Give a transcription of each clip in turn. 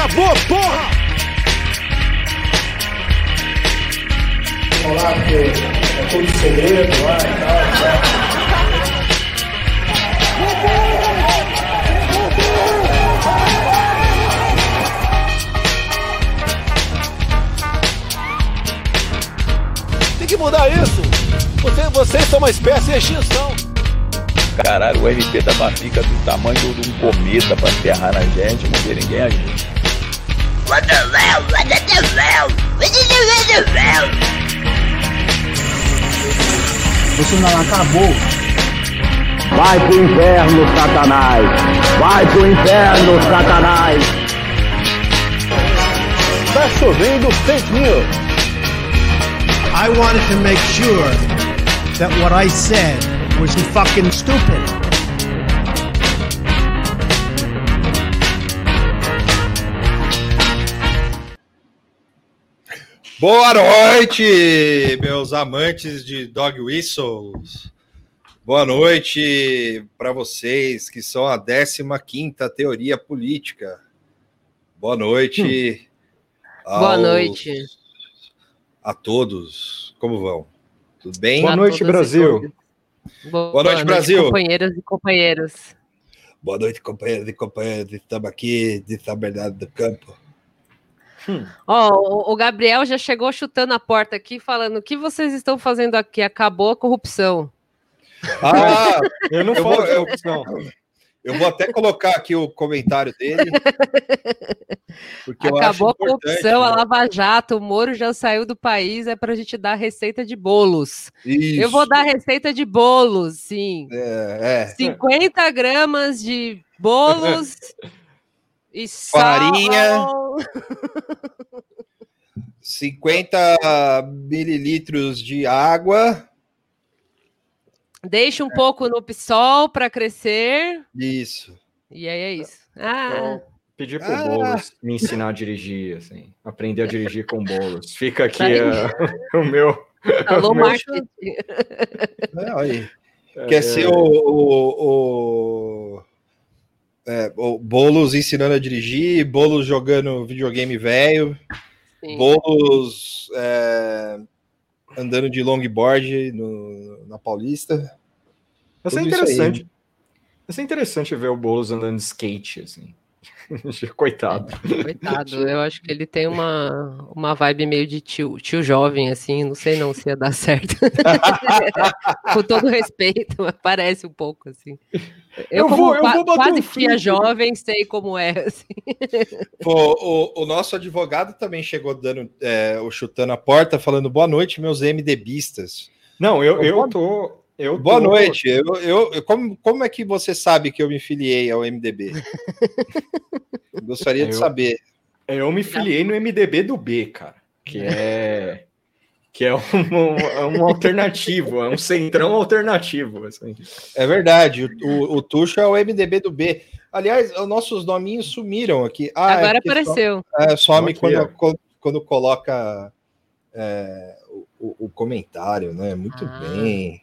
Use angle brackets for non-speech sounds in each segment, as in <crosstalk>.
Acabou, porra! Falar que é todo segredo lá e tal. Tem que mudar isso! Você, vocês são uma espécie de extinção! Caralho, o RP da Bafica do tamanho de um cometa pra enterrar na gente, não vê ninguém a gente. Hell? Bolsonaro acabou. Vai pro inferno, Satanás! Vai pro inferno, Satanás! Tá chovendo fake news! I wanted to make sure that what I said was fucking stupid. Boa noite, meus amantes de dog whistles. Boa noite para vocês que são a 15 teoria política. Boa noite. Boa aos- noite. A todos. Como vão? Tudo bem? Boa noite, Brasil. Boa, Boa noite, Brasil. Companheiras e companheiros. Boa noite, companheiros e companheiras. Estamos aqui de São Bernardo do Campo. Ó, o- o Gabriel já chegou chutando a porta aqui, falando: o que vocês estão fazendo aqui? Acabou a corrupção. Ah, Eu não falo <laughs> eu, corrupção. eu vou até colocar aqui o comentário dele. Acabou a corrupção, a né? Lava Jato, o Moro já saiu do país, é pra gente dar receita de bolos. Isso. Eu vou dar receita de bolos, sim. É, é. 50 gramas de bolos <laughs> e sal. Farinha. 50 mililitros de água. Deixa um pouco no PSOL para crescer. Isso. E aí é isso. Ah, Eu pedi pro Ah. Boulos me ensinar a dirigir, assim. Aprender a dirigir com Boulos. Fica aqui ah, <laughs> o meu. alô, o meu- marketing. É, é, Quer ser o, o, o, é, o Boulos ensinando a dirigir, Boulos jogando videogame velho, Sim. Boulos é, andando de longboard no, na Paulista. Vai ser aí. interessante. Vai ser interessante ver o Boulos andando de skate, assim. <laughs> Coitado. Coitado, <laughs> eu acho que ele tem uma, uma vibe meio de tio, tio jovem, assim, não sei não se ia dar certo. <laughs> Com todo respeito, mas parece um pouco, assim. Eu, Eu vou- eu vou bater quase um tia jovem, sei como é, assim. Pô, o, o nosso advogado também chegou dando, é, o chutando a porta, falando boa noite, meus MDBistas. Não, eu, eu Boa- tô. Eu tô- Boa noite. Eu, eu, eu- como, como é que você sabe que eu me filiei ao MDB? <laughs> Gostaria de Eu- saber. Eu me filiei no MDB do B, cara. Que é. Que é um, é um alternativo, é um centrão alternativo. Assim. É verdade, o, o, é o MDB do B. Aliás, os nossos nominhos sumiram aqui. Ah, é Agora porque apareceu. só- é, some Aqui, quando, quando, quando coloca é, o, o- o comentário, né? Muito Ah. bem.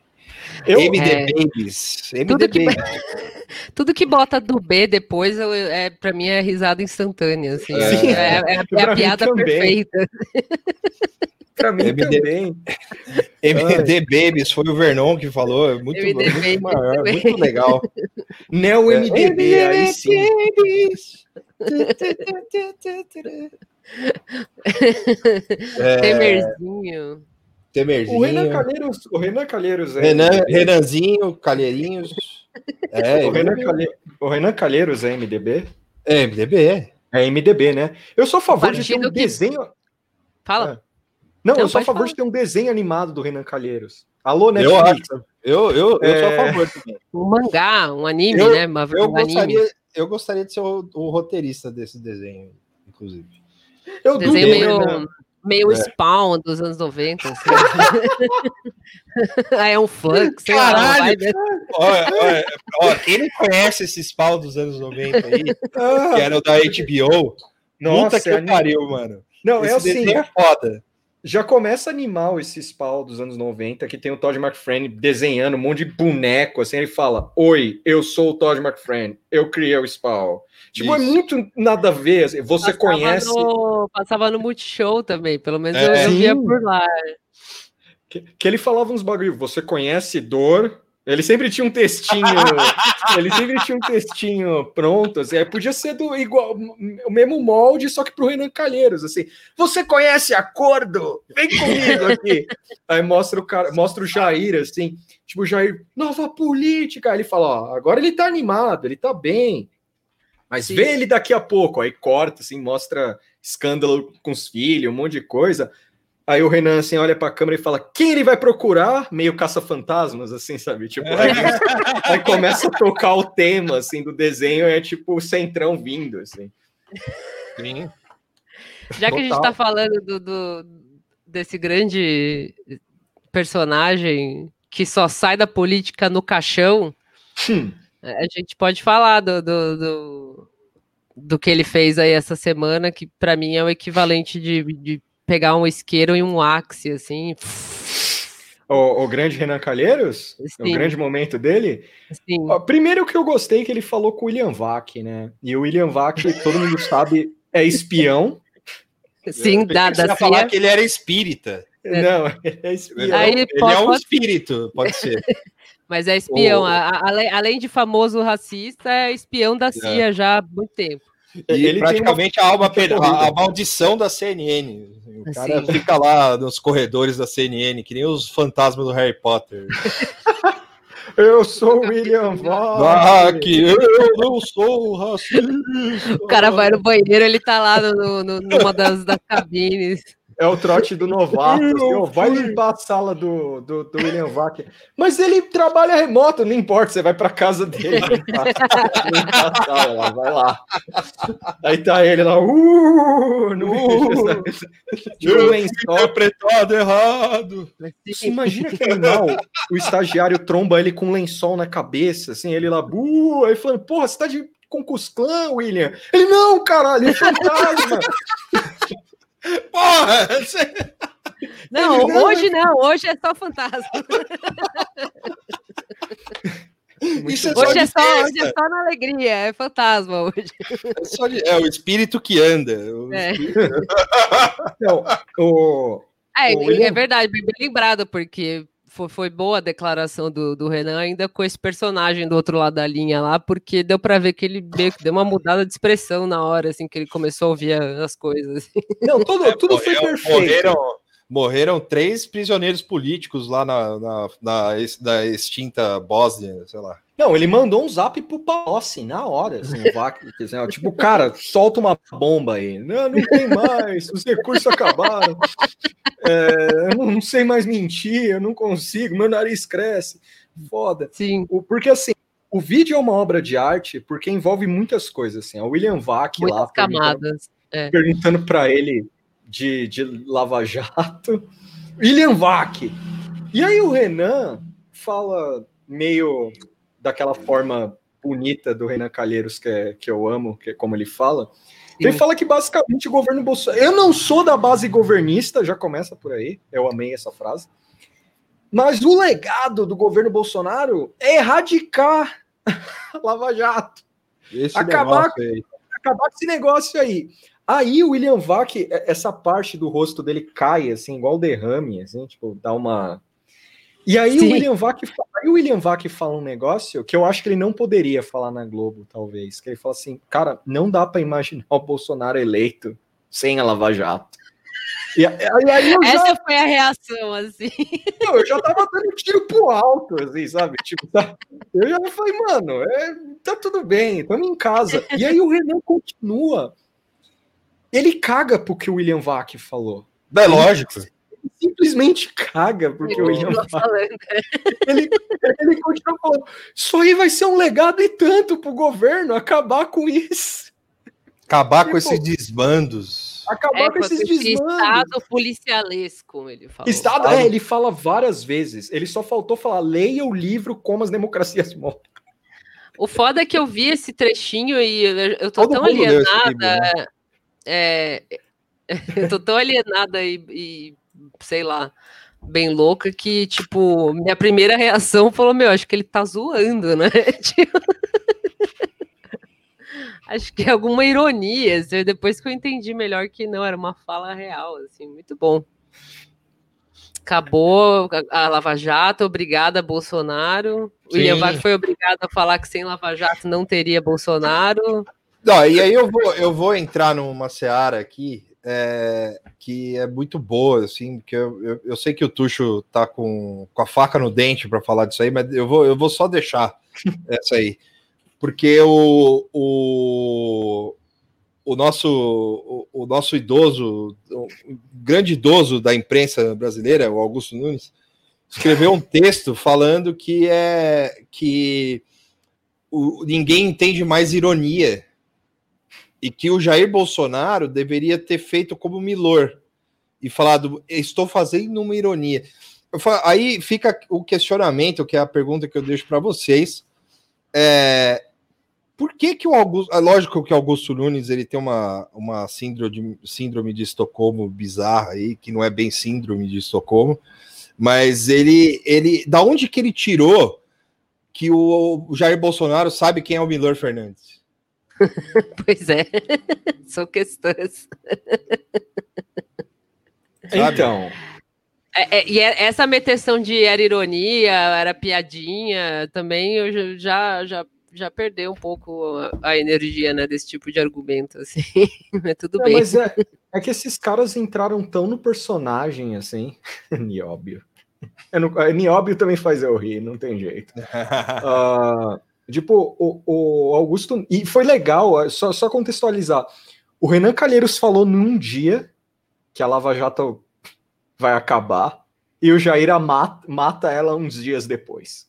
Eu, MD É. Babies. MD Tudo que- Babies. <laughs> Tudo que bota do B depois, eu- é, pra mim, é risada instantânea, assim. Sim. É, é- <laughs> é a piada também. perfeita. pra mim MD também. <laughs> MD Babies, foi o Vernon que falou. é Muito, MD muito, Babies maior, também. muito legal. Neo MDB, aí sim. É, Temerzinho. O Renan Calheiros, o Renan Calheiros é. Renan, MDB. Renanzinho, Calheirinhos. <laughs> É, o, Renan. Calhe- o Renan Calheiros é MDB? É, MDB, é. É MDB, né? Eu sou a favor de ter um Partido que- desenho. Fala. Não, Não, eu sou a favor falar. de ter um desenho animado do Renan Calheiros. Alô, Netflix. acho. Eu, eu, eu sou a É. favor também. Um mangá, um anime, Eu- né? Uma, Eu um anime. gostaria, eu gostaria de ser o, o roteirista desse desenho, inclusive. Eu Desenho duvido, meio, Renan. Meio É. spawn dos anos 90. Assim. Aí <laughs> é um funk, lá. Caralho! vibe- Olha, olha, ó, quem não conhece esses pau dos anos 90 aí, Ah, que era o da HBO, nossa, puta que é pariu, mano. Não, é Esse assim. desenho é foda. Já começa animal esse spawn dos anos 90, que tem o Todd McFarlane desenhando um monte de boneco, assim, ele fala, oi, eu sou o Todd McFarlane, eu criei o spawn. Tipo, é Isso. muito nada a ver, assim, você Passava conhece... No, passava no Multishow também, pelo menos É. eu, eu via por lá. Que, que ele falava uns bagulho, você conhece dor? Ele sempre tinha um textinho, <laughs> ele sempre tinha um textinho pronto, assim, aí podia ser do igual, o mesmo molde, só que pro Renan Calheiros, assim, você conhece acordo? Vem comigo aqui. <laughs> Aí mostra o cara, mostra o Jair, assim, tipo, o Jair, nova política, aí ele fala, ó, agora ele tá animado, ele tá bem, mas Sim. vê ele daqui a pouco, aí corta, assim, mostra escândalo com os filhos, um monte de coisa, Aí o Renan assim olha pra câmera e fala: quem ele vai procurar? Meio caça-fantasmas, assim, sabe? Tipo, aí, <laughs> aí começa a tocar o tema assim do desenho, é tipo o centrão vindo, assim. Sim. Já que a gente Total. tá falando do, do- desse grande personagem que só sai da política no caixão, Hum, a gente pode falar do, do, do, do que ele fez aí essa semana, que pra mim é o equivalente de, de pegar um isqueiro e um axe, assim. o, o grande Renan Calheiros, o Sim. grande momento dele. Ó, Primeiro que eu gostei que ele falou com o William Vac, né? E o William Vac, todo mundo sabe, é espião. sim, da, da ia falar CIA. que ele era espírita. Não, é espião. Aí ele pode- é um pode- espírito, pode ser. <laughs> Mas é espião. O- a- a- além, além de famoso racista, é espião da CIA já há muito tempo. E Ele tem praticamente a alma a, a maldição da CNN. O cara Sim. fica lá nos corredores da CNN, que nem os fantasmas do Harry Potter. <laughs> Eu sou o William Ah, Vac. que eu não sou racista. O cara vai no banheiro, ele tá lá no, no- numa das, das cabines. É o trote do novato. assim, vai limpar a sala do, do, do William Vac. Mas ele trabalha remoto, não importa, você vai pra casa dele. limpar- <laughs> limpar a sala lá, vai lá. Aí tá ele lá, uh, no Uh, eu interpretado errado. Você imagina que animal, o estagiário tromba ele com um lençol na cabeça, assim, ele lá, uh, aí falando, porra, você tá de Concus Clã, William? Ele, não, caralho, é fantasma. <laughs> Porra! você- Não, não, hoje não, hoje é só fantasma. Isso é só Hoje é só, hoje é só na alegria, é fantasma hoje. É, só de- é o espírito que anda. O É. espírito- Não, o, É, William. é verdade, bem bem lembrado, porque foi, foi boa a declaração do, do Renan, ainda com esse personagem do outro lado da linha lá, porque deu pra ver que ele meio que deu uma mudada de expressão na hora, assim, que ele começou a ouvir as coisas. <laughs> não, tudo, tudo foi Morreram- perfeito. Morreram, morreram três prisioneiros políticos lá na, na, na, da extinta Bósnia, sei lá. Não, ele mandou um zap pro Palocci na hora, assim, o Vac, assim, tipo, cara, solta uma bomba aí. Não, não tem mais, os recursos acabaram. É, eu não, sei mais mentir, eu não consigo, meu nariz cresce. Foda. Sim, O- Porque assim, o vídeo é uma obra de arte porque envolve muitas coisas, assim. O William Vac lá muitas camadas. perguntando para ele de, de Lava Jato. William Vac. E aí o Renan fala meio daquela forma bonita do Renan Calheiros que, é- que eu amo, que é como ele fala. Ele Sim. fala que basicamente o governo Bolsonaro. Eu não sou da base governista, já começa por aí. Eu amei essa frase. Mas o legado do governo Bolsonaro é erradicar <laughs> Lava Jato Esse Acabar acabar com esse negócio aí. Aí o William Vac, é- essa parte do rosto dele cai, assim, igual derrame, assim, tipo, dá uma. E aí o Sim. William Vac, aí o William Vac fala um negócio que eu acho que ele não poderia falar na Globo, talvez. Que ele fala assim, cara, não dá para imaginar o Bolsonaro eleito sem a Lava Jato. E, e aí eu já, Essa foi a reação, assim. eu já tava dando tiro pro alto, assim, sabe? Tipo, tá- eu já falei, mano, é, tá tudo bem, estamos em casa. E aí o Renan continua. Ele caga pro que o William Vac falou. É lógico. Ele simplesmente caga porque o William Continua Vac. falando. Ele, ele continua falando. Isso aí vai ser um legado e tanto pro governo acabar com isso. Acabar com Tipo, esses desmandos. Acabar É, com esses esse desmandos. estado policialesco, ele falou. Estado, é, ele fala várias vezes. Ele só faltou falar: leia o livro Como as Democracias Morrem. O foda é que eu vi esse trechinho e eu, eu tô Todo tão alienada. livro, né? é, <laughs> eu tô tão alienada e, e sei lá, bem louca, que, tipo, minha primeira reação falou, meu, acho que ele tá zoando, né? <laughs> Tipo, acho que é alguma ironia, assim, depois que eu entendi melhor que não, era uma fala real, assim, muito bom. Acabou a Lava Jato, obrigada, Bolsonaro. O Sim. William Vac foi obrigado a falar que sem Lava Jato não teria Bolsonaro. Não, e aí eu vou, eu vou entrar numa seara aqui é, que é muito boa, assim, porque eu, eu, eu sei que o Tuxo tá com, com a faca no dente para falar disso aí, mas eu vou, eu vou só deixar <laughs> essa aí. Porque o, o, o, nosso, o, o nosso idoso, o grande idoso da imprensa brasileira, o Augusto Nunes, escreveu um texto falando que é que o, ninguém entende mais ironia e que o Jair Bolsonaro deveria ter feito como Milor e falado: estou fazendo uma ironia. Falo- aí fica o questionamento, que é a pergunta que eu deixo para vocês. É, por que, que o Augusto. É lógico que o Augusto Nunes ele tem uma, uma síndrome, síndrome de Estocolmo bizarra aí, que não é bem síndrome de Estocolmo, mas ele, ele. Da onde que ele tirou que o Jair Bolsonaro sabe quem é o Milor Fernandes? <laughs> Pois é, <laughs> são questões. Então, É, é, e é- essa meteção de era ironia, era piadinha, também eu já- já, já, perdeu um pouco a, energia né, desse tipo de argumento, assim. <laughs> Mas tudo é, bem. mas é, é que esses caras entraram tão no personagem assim. Nióbio. É Nióbio também faz eu rir, não tem jeito. Ah, tipo, o, o Augusto. E foi legal, só, só contextualizar. O Renan Calheiros falou num dia que a Lava Jato vai acabar e o Jair mata, mata ela uns dias depois.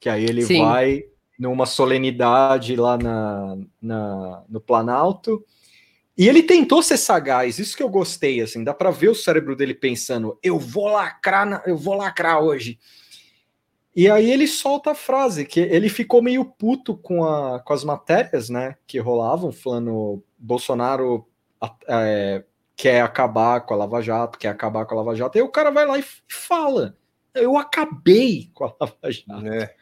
Que aí ele Sim. vai numa solenidade lá na, na- no Planalto. E ele tentou ser sagaz, isso que eu gostei, assim, dá pra ver o cérebro dele pensando, eu vou lacrar, na- eu vou lacrar hoje. E aí ele solta a frase, que ele ficou meio puto com, a, com as matérias, né, que rolavam, falando Bolsonaro é, quer acabar com a Lava Jato, quer acabar com a Lava Jato, e aí o cara vai lá e fala, eu acabei com a Lava Jato. É.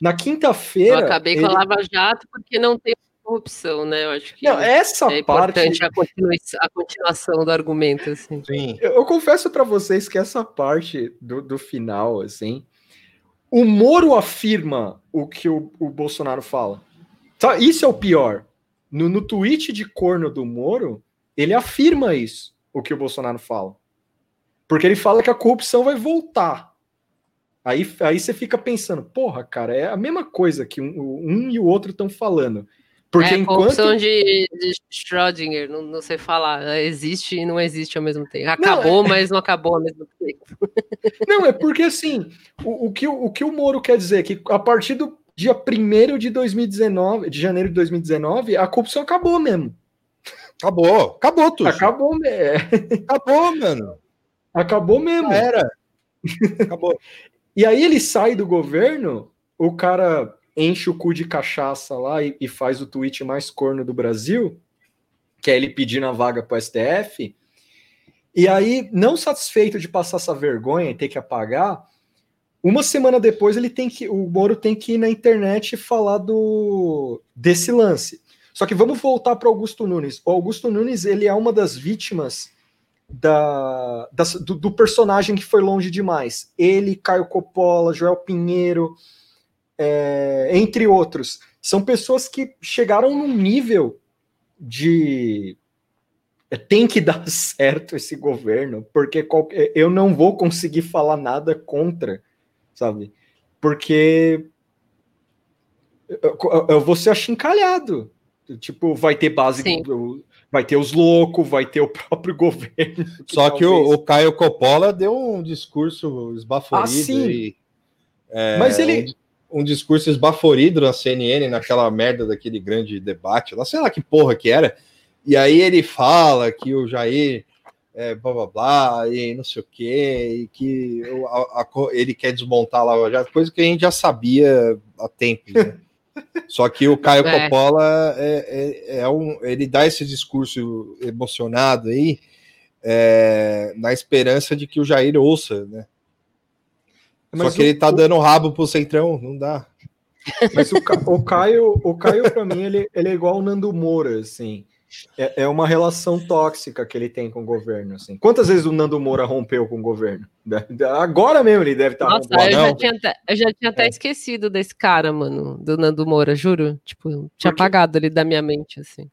Na Eu quinta-feira... acabei com a ele- Lava Jato porque não tem corrupção, né? Eu acho que Não, essa é parte... importante a, a continuação do argumento, assim. Sim. Eu, eu confesso pra vocês que essa parte do, do final, assim, o Moro afirma o que o, o Bolsonaro fala. Isso é o pior. No, no tweet de corno do Moro, ele afirma isso, o que o Bolsonaro fala. Porque ele fala que a corrupção vai voltar. Aí, aí você fica pensando, porra, cara, é a mesma coisa que um, um e o outro estão falando. Porque é a enquanto. corrupção de, de Schrödinger, não, não sei falar. Existe e não existe ao mesmo tempo. Acabou, é- mas não acabou ao mesmo tempo. <laughs> Não, é porque assim, o, o que, o, que o Moro quer dizer é que a partir do dia 1 de 2019, de janeiro de 2019, a corrupção acabou mesmo. Acabou, acabou tudo. Acabou, é, Acabou, mano. acabou mesmo. Já era. Acabou. <laughs> E aí ele sai do governo, o cara enche o cu de cachaça lá e, e faz o tweet mais corno do Brasil, que é ele pedindo a vaga pro STF. E aí, não satisfeito de passar essa vergonha e ter que apagar, uma semana depois ele tem que, o Moro tem que ir na internet e falar do desse lance. Só que vamos voltar para Augusto Nunes. O Augusto Nunes ele é uma das vítimas da, das- do, do personagem que foi longe demais. Ele, Caio Coppola, Joel Pinheiro, é, entre outros, são pessoas que chegaram num nível de é, tem que <laughs> dar certo esse governo, porque qualquer- eu não vou conseguir falar nada contra, sabe? Porque eu, eu- vou ser achincalhado. Tipo, vai ter base, do- vai ter os loucos, vai ter o <laughs> próprio governo. Só que o, o Caio Coppola deu um discurso esbaforido. Ah, sim. e, é, Mas ele- Um, discurso esbaforido na CNN, naquela merda daquele grande debate lá, sei lá que porra que era. E aí ele fala que o Jair é, blá blá blá, e não sei o quê, e que a- a ele quer desmontar Lava Jato, coisa que a gente já sabia há tempos, né? <laughs> Só que o Caio É. Coppola é, é, é um, ele dá esse discurso emocionado aí, é, na esperança de que o Jair ouça, né? Mas Só que o- ele tá dando rabo pro Centrão, não dá. Mas o, Ca- o Caio, o Caio para mim, ele, ele é igual o Nando Moura, assim. É, é uma relação tóxica que ele tem com o governo, assim. Quantas vezes o Nando Moura rompeu com o governo? Agora mesmo ele deve estar Nossa, rompendo. eu já, tinha até, eu já tinha até É. esquecido desse cara, mano, do Nando Moura, juro. Tipo, tinha Porque- apagado ele da minha mente, assim.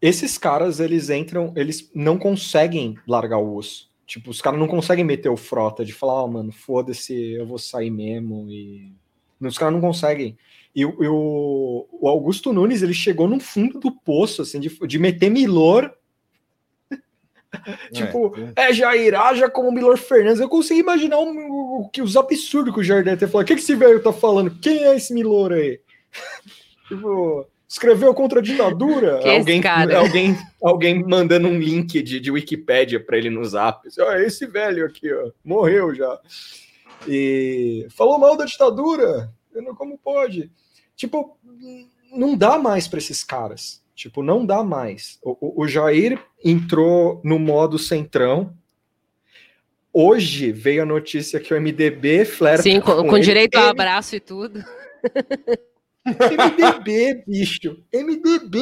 Esses caras, eles entram, eles não conseguem largar o osso. Tipo, os caras não conseguem meter o frota de falar, ó, mano, foda-se, eu vou sair mesmo. E os caras não conseguem. E, o- e o, o Augusto Nunes, ele chegou no fundo do poço, assim, de, de meter Milor. <laughs> tipo, é, Jair, haja como Milor Fernandes. Eu consigo imaginar o, que os absurdos que o Jair deve ter falado. O que, que esse velho tá falando? Quem é esse Milor aí? <laughs> tipo, escreveu contra a ditadura? É alguém, cara? alguém, alguém mandando um link de, de Wikipédia para ele no zap. Ó, esse velho aqui, ó, morreu já. E falou mal da ditadura. Eu não- Como pode? Tipo, não dá mais para esses caras. Tipo, não dá mais. O, o- o Jair entrou no modo centrão. Hoje veio a notícia que o MDB flerta Sim, com, com ele. direito a M- abraço e tudo. <laughs> MDB, bicho. MDB!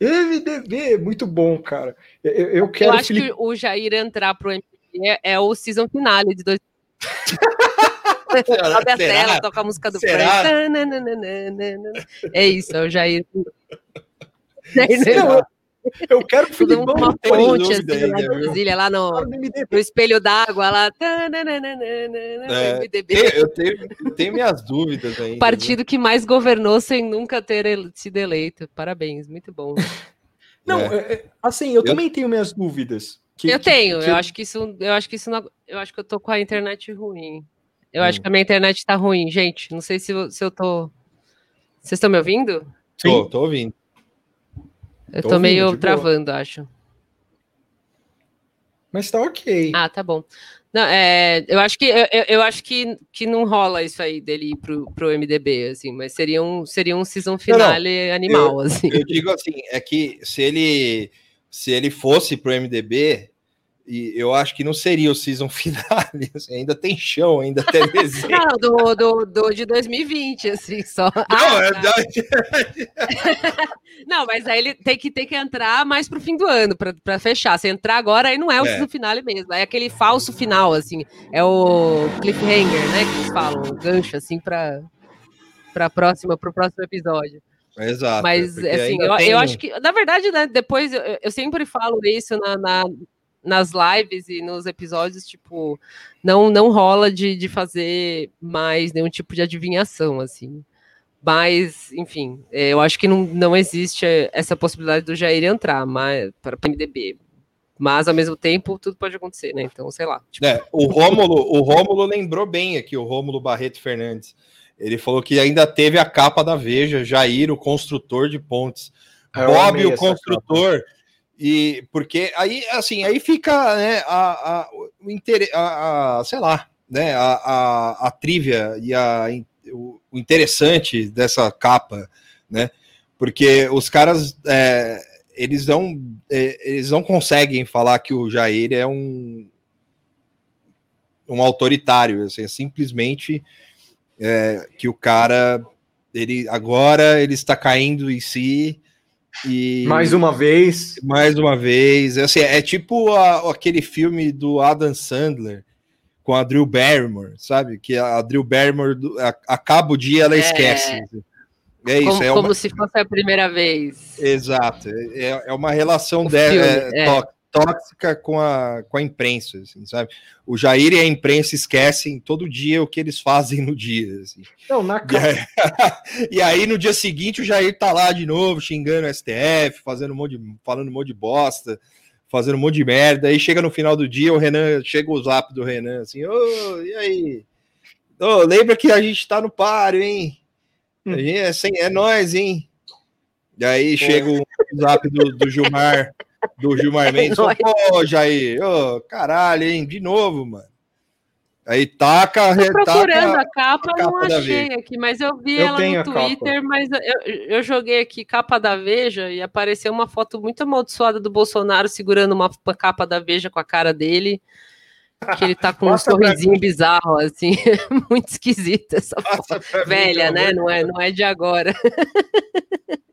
MDB, muito bom, cara. Eu, eu- quero eu acho Felipe- que o Jair entrar pro MPB é, é o season finale de dois. Sobe a tela, toca a música do Será? Frank. É isso, é o Jair. Não, eu- eu quero Filipão uma tem ponte assim, ainda, lá? Brasília, lá no, no espelho d'água, lá. É, MDB. Eu tenho, eu tenho minhas dúvidas ainda. O partido que mais governou sem nunca ter sido eleito. Parabéns, muito bom. Não, É. é, é, assim, eu, também tenho minhas dúvidas. Que- eu que- tenho, que- eu acho que isso, eu acho que isso não, eu acho que eu tô com a internet ruim. Eu Hum. acho que a minha internet tá ruim, gente. Não sei se, eu- se eu tô. Vocês estão me ouvindo? Tô, tô ouvindo. Eu Tô tô, ouvindo, meio de boa. travando, acho. Mas tá ok. Ah, tá bom. Não, é, eu acho que eu, eu- eu acho que, que não rola isso aí dele ir pro, pro MDB, assim, mas seria um, seria um season finale animal, assim. Eu digo assim, é que se ele se ele fosse pro MDB, e eu acho que não seria o season <laughs> finale, assim, ainda tem chão, ainda tem <laughs> desenho. Não, do, do, do de 2020, assim, só. Não, Ah, é tá. verdade. <laughs> Não, mas aí ele tem que, tem que entrar mais pro fim do ano pra, pra fechar. Se entrar agora, aí não é o É. season finale mesmo. É aquele falso final, assim. É o cliffhanger, né? Que eles falam, o gancho, assim, pra, pra próxima, pro próximo episódio. Exato. Mas, porque assim, eu, tem eu acho que, na verdade, né, depois eu, eu sempre falo isso na, na- nas lives e nos episódios, tipo, não, não rola de, de fazer mais nenhum tipo de adivinhação, assim. Mas, enfim, é, eu acho que não, não existe essa possibilidade do Jair entrar mas, para o PMDB. Mas, ao mesmo tempo, tudo pode acontecer, né? Então, sei lá. tipo, É, o Rômulo, o Rômulo lembrou bem aqui, o Rômulo Barreto Fernandes. Ele falou que ainda teve a capa da Veja, Jair, o construtor de pontes. Eu Bob, o construtor. E porque aí, assim, aí fica, né, a, a, o interesse, a, a- sei lá, né, a, a, a trívia e a, o, o interessante dessa capa, né, porque os caras, é, eles não, é, eles não conseguem falar que o Jair é um um autoritário, assim, é simplesmente é, que o cara, ele agora ele está caindo em si e Mais uma vez. mais uma vez, assim, é tipo a- aquele filme do Adam Sandler com a Drew Barrymore, sabe? Que a Drew Barrymore do- a- acaba o dia ela É. esquece. É isso, como, é como uma, se fosse a primeira vez. exato, é, é uma relação O de, filme, é, é. tó- tóxica com a, com a imprensa, assim, sabe? O Jair e a imprensa esquecem todo dia o que eles fazem no dia, assim. Não, na E aí, <laughs> e aí, no dia seguinte, o Jair tá lá de novo, xingando o STF, fazendo um monte de, falando um monte de bosta, fazendo um monte de merda. Aí chega no final do dia, o Renan, chega o zap do Renan, assim, ô, e aí? Ô, lembra que a gente tá no páreo, hein? A gente é, sem, é nós, hein? E aí chega o zap do, do Gilmar, do Gilmar <laughs> Mendes, ô, Jair, ô, caralho, hein? De novo, mano. Aí taca, Tô procurando retaca. a capa, a capa não achei aqui, mas eu vi Eu ela no. Twitter, mas eu, eu joguei aqui capa da Veja e apareceu uma foto muito amaldiçoada do Bolsonaro segurando uma, capa da Veja com a cara dele, que ele tá com um sorrisinho bizarro, assim, <laughs> muito esquisita essa foto. Passa mim, Velha, pelo né? Não é, não é de agora. <laughs>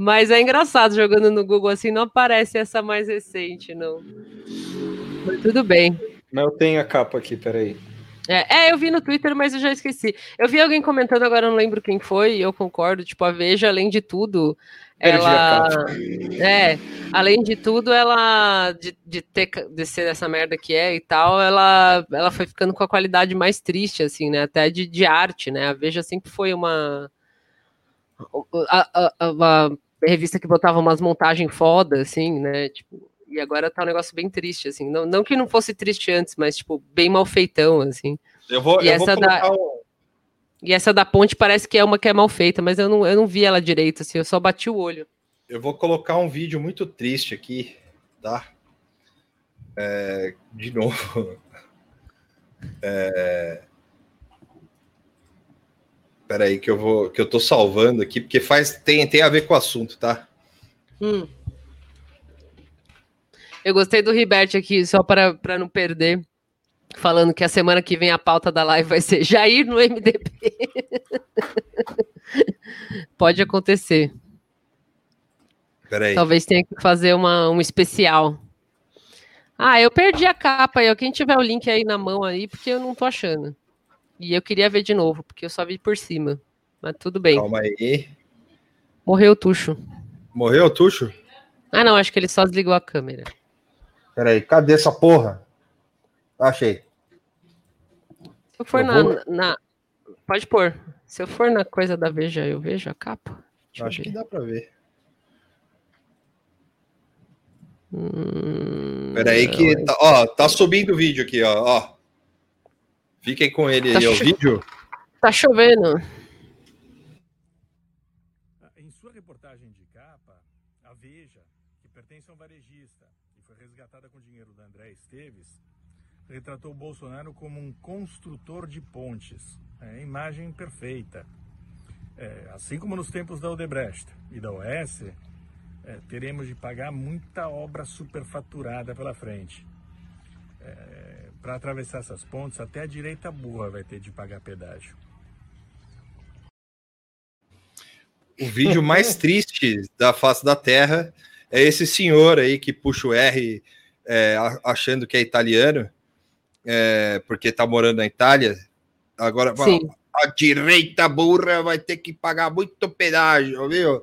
Mas é engraçado jogando no Google assim, não aparece essa mais recente, não. Mas tudo bem. Mas eu tenho a capa aqui, peraí. É, é, eu vi no Twitter, mas eu já esqueci. Eu vi alguém comentando, agora eu não lembro quem foi, e eu concordo. Tipo, a Veja, além de tudo, Perdi ela. É, além de tudo, ela. De, de, ter, de ser essa merda que é e tal, ela, ela foi ficando com a qualidade mais triste, assim, né? Até de, de arte, né? A Veja sempre foi uma. A, a- a- uma revista que botava umas montagens foda, assim, né? Tipo, e agora tá um negócio bem triste, assim. Não, não que não fosse triste antes, mas, tipo, bem mal feitão, assim. Eu vou, E eu vou essa da- colocar um- E essa da ponte parece que é uma que é mal feita, mas eu não, eu não vi ela direito, assim, eu só bati o olho. Eu vou colocar um vídeo muito triste aqui, tá? É, de novo. <laughs> É... Peraí que eu vou, que eu tô salvando aqui, porque faz tem, tem a ver com o assunto, tá? Hum. Eu gostei do Ribert aqui, só para não perder, falando que a semana que vem a pauta da live vai ser Jair no MDB. <laughs> Pode acontecer. Peraí. Talvez tenha que fazer uma, um especial. Ah, eu perdi a capa aí. Quem tiver o link aí na mão aí, porque eu não tô achando. E eu queria ver de novo, porque eu só vi por cima. Mas tudo bem. Calma aí. Morreu o Tuxo. Morreu o Tuxo? Ah, não, acho que ele só desligou a câmera. Peraí, cadê essa porra? Achei. Se eu for Eu na, vou- na- Pode pôr. Se eu for na coisa da Veja, eu vejo a capa. Deixa Acho que dá pra ver. Hum, Peraí que tá, ó, tá subindo o vídeo aqui, ó, ó. Fiquem com ele Tá aí, ó, o vídeo. Tá chovendo. Em sua reportagem de capa, a Veja, que pertence a um varejista e foi resgatada com dinheiro da André Esteves, retratou Bolsonaro como um construtor de pontes. É, imagem perfeita. É, assim como nos tempos da Odebrecht e da OS, é, teremos de pagar muita obra superfaturada pela frente. Para atravessar essas pontes, até a direita burra vai ter de pagar pedágio. O vídeo mais <laughs> triste da face da Terra é esse senhor aí que puxa o R é, achando que é italiano, é, porque tá morando na Itália. Agora, Sim. a direita burra vai ter que pagar muito pedágio, viu?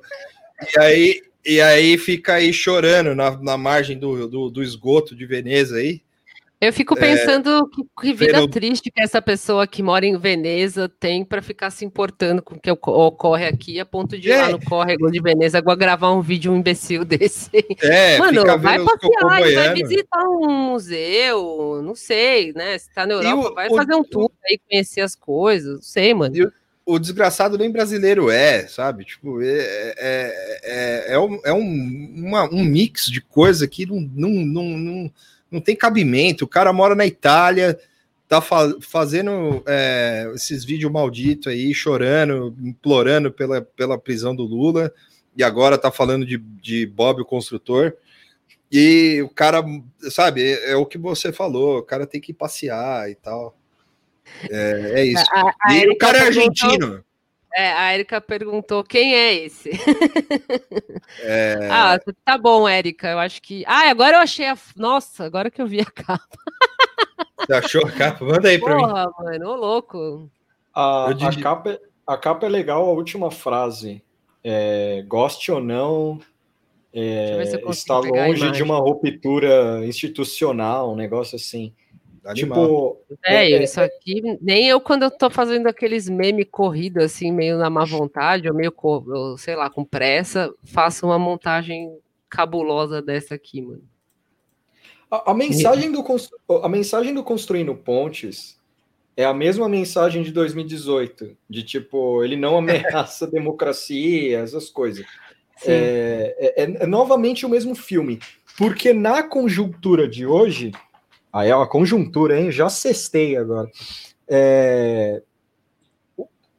E aí, e aí fica aí chorando na, na margem do, do, do esgoto de Veneza aí. Eu fico pensando que, que vida triste que essa pessoa que mora em Veneza tem para ficar se importando com o que oco- ocorre aqui, a ponto de ir lá É. no córrego de Veneza gravar um vídeo um imbecil <laughs> desse. É, Mano, vai passear, vai visitar um museu, não sei, né? Se tá na E Europa, o- vai o- fazer um tour aí, conhecer as coisas, não sei, mano. E o desgraçado nem brasileiro é, sabe? Tipo, é, é, é, é, um, é um, uma- um mix de coisa que não, não, não, não, não tem cabimento. O cara mora na Itália, tá fa- fazendo é, esses vídeos malditos aí, chorando, implorando pela, pela prisão do Lula, e agora tá falando de, de Bob o construtor. E o cara, sabe, é, é o que você falou, o cara tem que passear e tal. É, é isso. A- a e o cara é argentino. É, a Erika perguntou quem é esse. <laughs> É, Ah, tá bom, Érica. Eu acho que. Ah, agora eu achei a. Nossa, agora que eu vi a capa. Você achou a capa? Manda aí pra mim. Porra, mano, ô louco. A, a capa, é- a capa é legal, a última frase. É, goste ou não, é, está longe de uma ruptura institucional, um negócio assim. Animal. Tipo, É, é- isso aqui, nem eu quando eu tô fazendo aqueles meme corrido, assim, meio na má vontade, ou meio, ou, sei lá, com pressa, faço uma montagem cabulosa dessa aqui, mano. A, a mensagem do, a mensagem do Construindo Pontes é a mesma mensagem de 2018, de tipo, ele não ameaça a <laughs> democracia, essas coisas. É, é- é novamente o mesmo filme, porque na conjuntura de hoje, Aí é uma conjuntura, hein? Já cestei agora. É,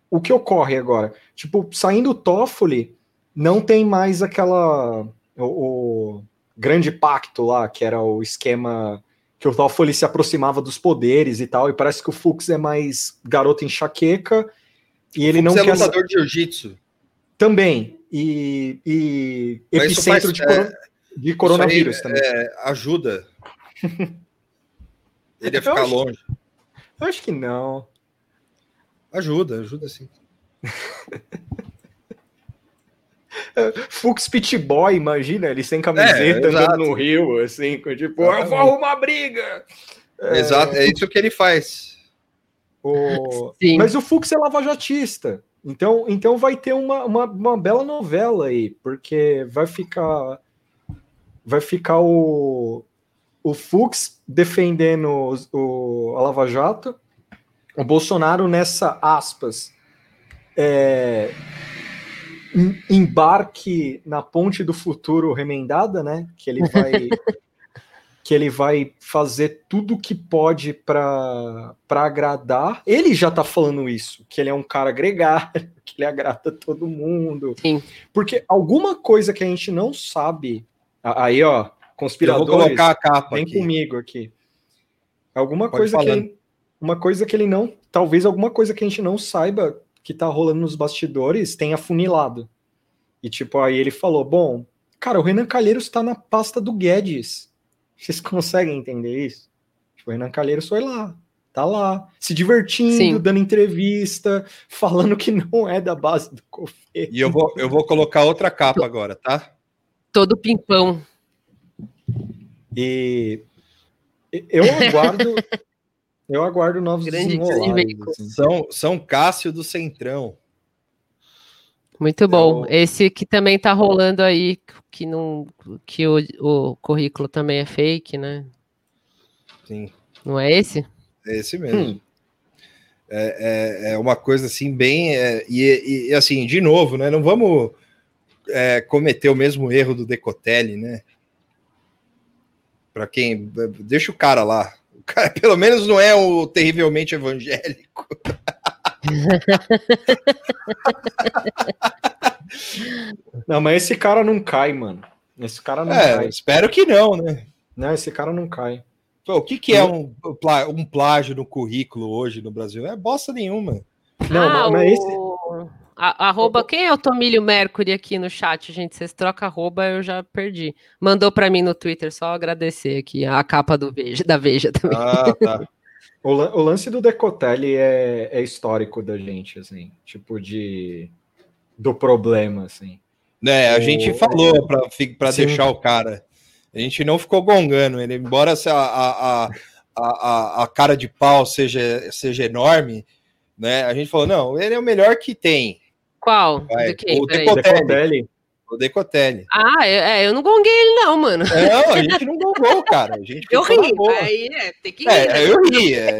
o, que ocorre agora? Tipo, saindo o Toffoli, não tem mais aquela. O, o grande pacto lá, que era o esquema que o Toffoli se aproximava dos poderes e tal, e parece que o Fux é mais garoto enxaqueca, e ele não é quer... lutador de jiu-jitsu. Também, e, e Mas epicentro faz- de, é, de coronavírus também. é, ajuda. <laughs> Ele ia Eu ficar acho- longe. Eu acho que não. Ajuda, ajuda sim. <laughs> Fux Pit Boy, imagina, ele sem camiseta É, andando no rio, assim, com tipo, eu vou arrumar briga! Exato, é isso que ele faz. O-. Mas o Fux é lavajatista. Então, então vai ter uma, uma, uma bela novela aí, porque vai ficar vai ficar o, o Fux defendendo os- o, a Lava Jato, o Bolsonaro nessa aspas é, em- embarque na ponte do futuro remendada, né? Que ele vai <laughs> que ele vai fazer tudo o que pode para agradar. Ele já tá falando isso, que ele é um cara gregário, <laughs> que ele agrada todo mundo. Sim. Porque alguma coisa que a gente não sabe, aí ó, Eu vou conspiradores, colocar a capa vem aqui. comigo aqui. Alguma Pode coisa que falando. ele, uma coisa que ele não, talvez alguma coisa que a gente não saiba que tá rolando nos bastidores tenha funilado. E tipo, aí ele falou: "Bom, cara, o Renan Calheiros tá na pasta do Guedes. <laughs> Vocês conseguem entender isso? Tipo, o Renan Calheiros foi lá, tá lá, se divertindo, Sim. dando entrevista, <laughs> falando que não é da base do governo. E eu vou, eu vou colocar outra capa agora, tá? Todo pimpão. E eu aguardo, <laughs> eu aguardo novos Grande desenrolares, assim. São, São Cássio do Centrão. Muito bom. Eu- Esse que também tá rolando aí, que não que o, o currículo também é fake, né? Sim, Não é esse? é esse mesmo. É, é, é uma coisa assim, bem. é, e, e, assim, de novo, né? Não vamos é, cometer o mesmo erro do Decotelli, né? Para quem. Deixa o cara lá. O cara, <laughs> pelo menos, não é o terrivelmente evangélico. <laughs> Não, mas esse cara não cai, mano. Esse cara não É, cai. espero que não, né? Não, esse cara não cai. Pô, o que, que é um, um plágio no currículo hoje no Brasil? É bosta nenhuma. Não, ah, mas esse- o... a- arroba, quem é o Tomílio Mercury aqui no chat, gente? Vocês trocam arroba, eu já perdi. Mandou pra mim no Twitter, só agradecer aqui a capa do Veja, da Veja também. Ah, tá. <laughs> O, o lance do Decotelli é, é histórico da gente, assim, tipo de do problema, assim. Né, a O- gente falou para deixar o cara. A gente não ficou gongando ele, embora a, a, a, a cara de pau seja, seja enorme, né? A gente falou, não, ele é o melhor que tem. Qual? Vai, Do o. Decotelli. O Decotelli. Ah, eu, é, eu não gonguei ele não, mano. Não, a gente não gongou, cara. A gente <laughs> Eu ri, aí é, tem que rir. É, né? eu ri. É,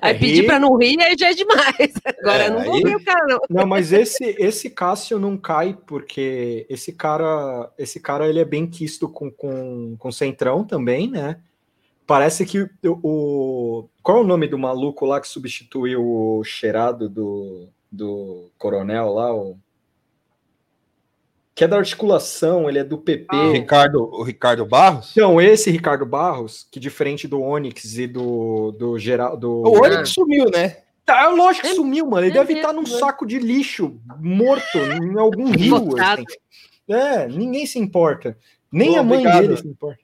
Aí É, pedir pra não rir aí já é demais. Agora É, eu não aí- gonguei o cara, não. Não, mas esse esse Cássio não cai porque esse cara esse cara ele é bem quisto com com, com Centrão também, né? Parece que o, o qual é o nome do maluco lá que substituiu o cheirado do, do coronel lá, o que é da articulação, ele é do PP. o, Ricardo, o Ricardo Barros? Então, esse Ricardo Barros, que diferente do Onyx e do, do geral. Do... O Onyx sumiu, né? Tá, lógico que sumiu, mano. Ele é deve estar num né? saco de lixo, morto, em algum <laughs> rio. Assim. É, ninguém se importa. Nem Pô, a mãe obrigado. dele se importa.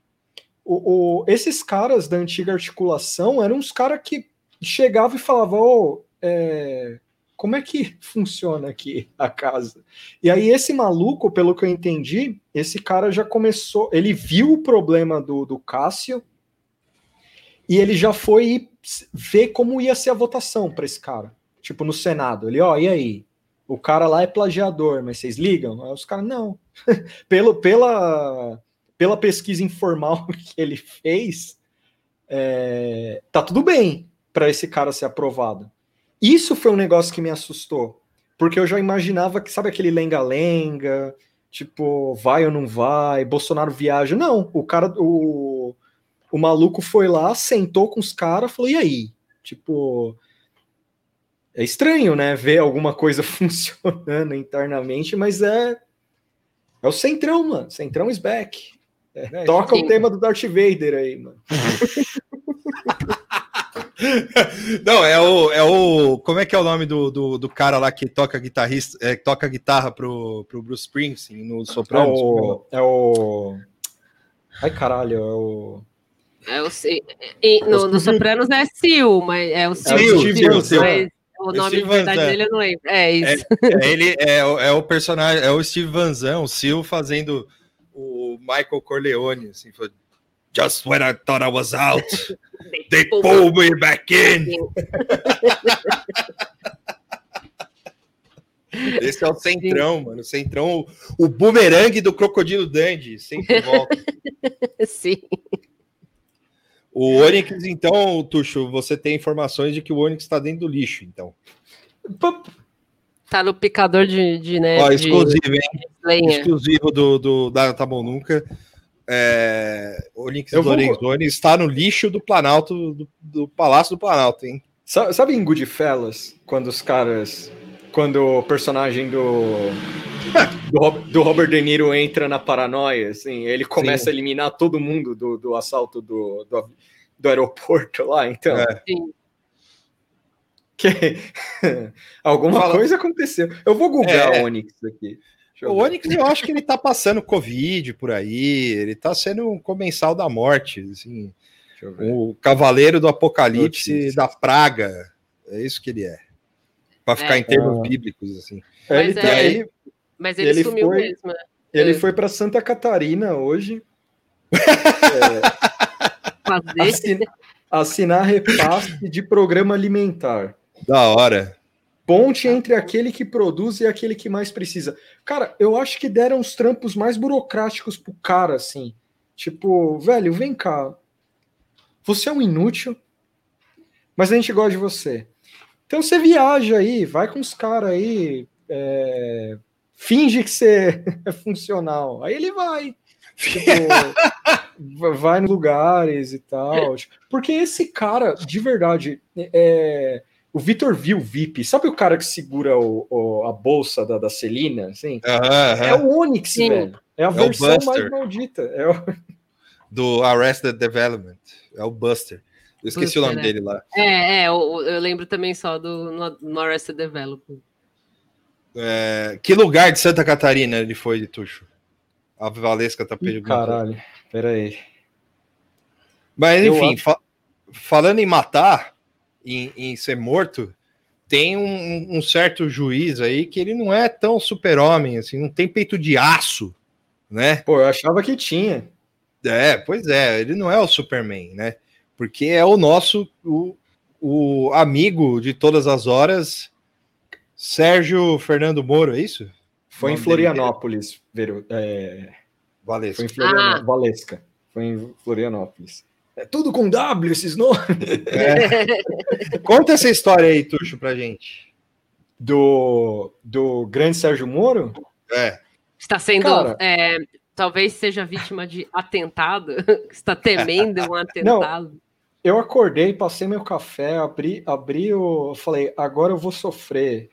O, o- esses caras da antiga articulação eram uns caras que chegavam e falavam: Ô, é, como é que <laughs> funciona aqui a casa? E aí, esse maluco, pelo que eu entendi, esse cara já começou. Ele viu o problema do, do Cássio e ele já foi ver como ia ser a votação para esse cara. Tipo, no Senado. Ele, ó, e aí? O cara lá é plagiador, mas vocês ligam? Aí os caras, não. <laughs> Pelo, pela, pela pesquisa informal <laughs> que ele fez, é, tá tudo bem para esse cara ser aprovado. Isso foi um negócio que me assustou. Porque eu já imaginava que, sabe aquele lenga-lenga, tipo, vai ou não vai, Bolsonaro viaja. Não, o cara, o, o maluco foi lá, sentou com os caras, falou: e aí? Tipo, é estranho, né? Ver alguma coisa <laughs> funcionando internamente, mas é. É o Centrão, mano. Centrão is back. É, toca sim. o tema do Darth Vader aí, mano. <laughs> <laughs> Não, é o, é o. Como é que é o nome do, do, do cara lá que toca guitarrista, é, que toca guitarra pro, pro Bruce Springsteen no É Sopranos? o. É o. Ai, caralho, é o. É o, e no, no Sopranos é Sil, mas é o Sil. Steve, Sil, Steve, mas o É nome de verdade dele eu não lembro. É isso. É, ele é, o- é o personagem, é o Steve Van Zandt, o Sil fazendo o Michael Corleone, assim, foi, Just when I thought I was out, <laughs> they pulled me back in. <laughs> Esse é o Centrão, mano. O Centrão, o bumerangue do Crocodilo Dandy, sempre volta. <laughs> Sim. O Onix, então, Tuxo, você tem informações de que o Onix está dentro do lixo, então. Tá no picador de, de né? Ó, de exclusivo, hein? lenha. Exclusivo do, do da Tá Bom Nunca. É, vou- Lorenzoni está no lixo do Planalto, do, do Palácio do Planalto, hein? Sabe, sabe em Goodfellas, quando os caras. Quando o personagem do. Do, do Robert De Niro entra na paranoia, assim, ele começa Sim. a eliminar todo mundo do, do assalto do, do, do aeroporto lá, então. É. Sim. Que... <laughs> Alguma Fala. coisa aconteceu. Eu vou googar É. o Onix aqui. O. Onix, eu acho que ele tá passando Covid por aí, ele tá sendo um comensal da morte, assim, Deixa eu ver. o cavaleiro do apocalipse Notícias. da praga. É isso que ele é. Para ficar É. em termos Ah. bíblicos, assim. Mas Ele, é- tá- E aí, ele, Mas ele, Ele sumiu foi- mesmo. né? ele É. foi para Santa Catarina hoje <laughs> Fazer. assin- assinar repasse de programa alimentar. da hora. Ponte entre aquele que produz e aquele que mais precisa. Cara, eu acho que deram os trampos mais burocráticos pro cara, assim. Tipo, velho, vem cá. Você é um inútil, mas a gente gosta de você. Então você viaja aí, vai com os caras aí, é, finge que você <laughs> é funcional. Aí ele vai. Tipo, va- <laughs> vai em lugares e tal. Tipo, Porque esse cara, de verdade, é, o Vitor viu o VIP. Sabe o cara que segura o- o- a bolsa da, da Celina? Assim? Aham, aham. É o Onix, Sim. velho. É a o versão mais maldita. É o- <laughs> Do Arrested Development. É o Buster. Eu esqueci o Buster, nome é. dele lá. É, é, eu, eu lembro também só do no, no Arrested Development. É, que lugar de Santa Catarina ele foi de Tuxo? A Valesca tá perguntando. Caralho, peraí. Mas enfim, fa- falando em matar, em, em ser morto, tem um, um certo juiz aí que ele não é tão super-homem, assim, não tem peito de aço, né? Pô, eu achava que tinha. É, pois é, ele não é o Superman, né? Porque é o nosso, o, o amigo de todas as horas, Sérgio Fernando Moro, é isso? Foi em Florianópolis. É, Valesca. foi em Florianópolis. Ah. Valesca. Foi em Florianópolis. É tudo com W esses nomes. É. <laughs> Conta essa história aí, Tuxo, pra gente. Do, do grande Sérgio Moro? É. Está sendo. Cara. é, talvez seja vítima de atentado. <laughs> Está temendo um <laughs> atentado. Eu acordei, passei meu café, abri, abri o. Falei, agora eu vou sofrer.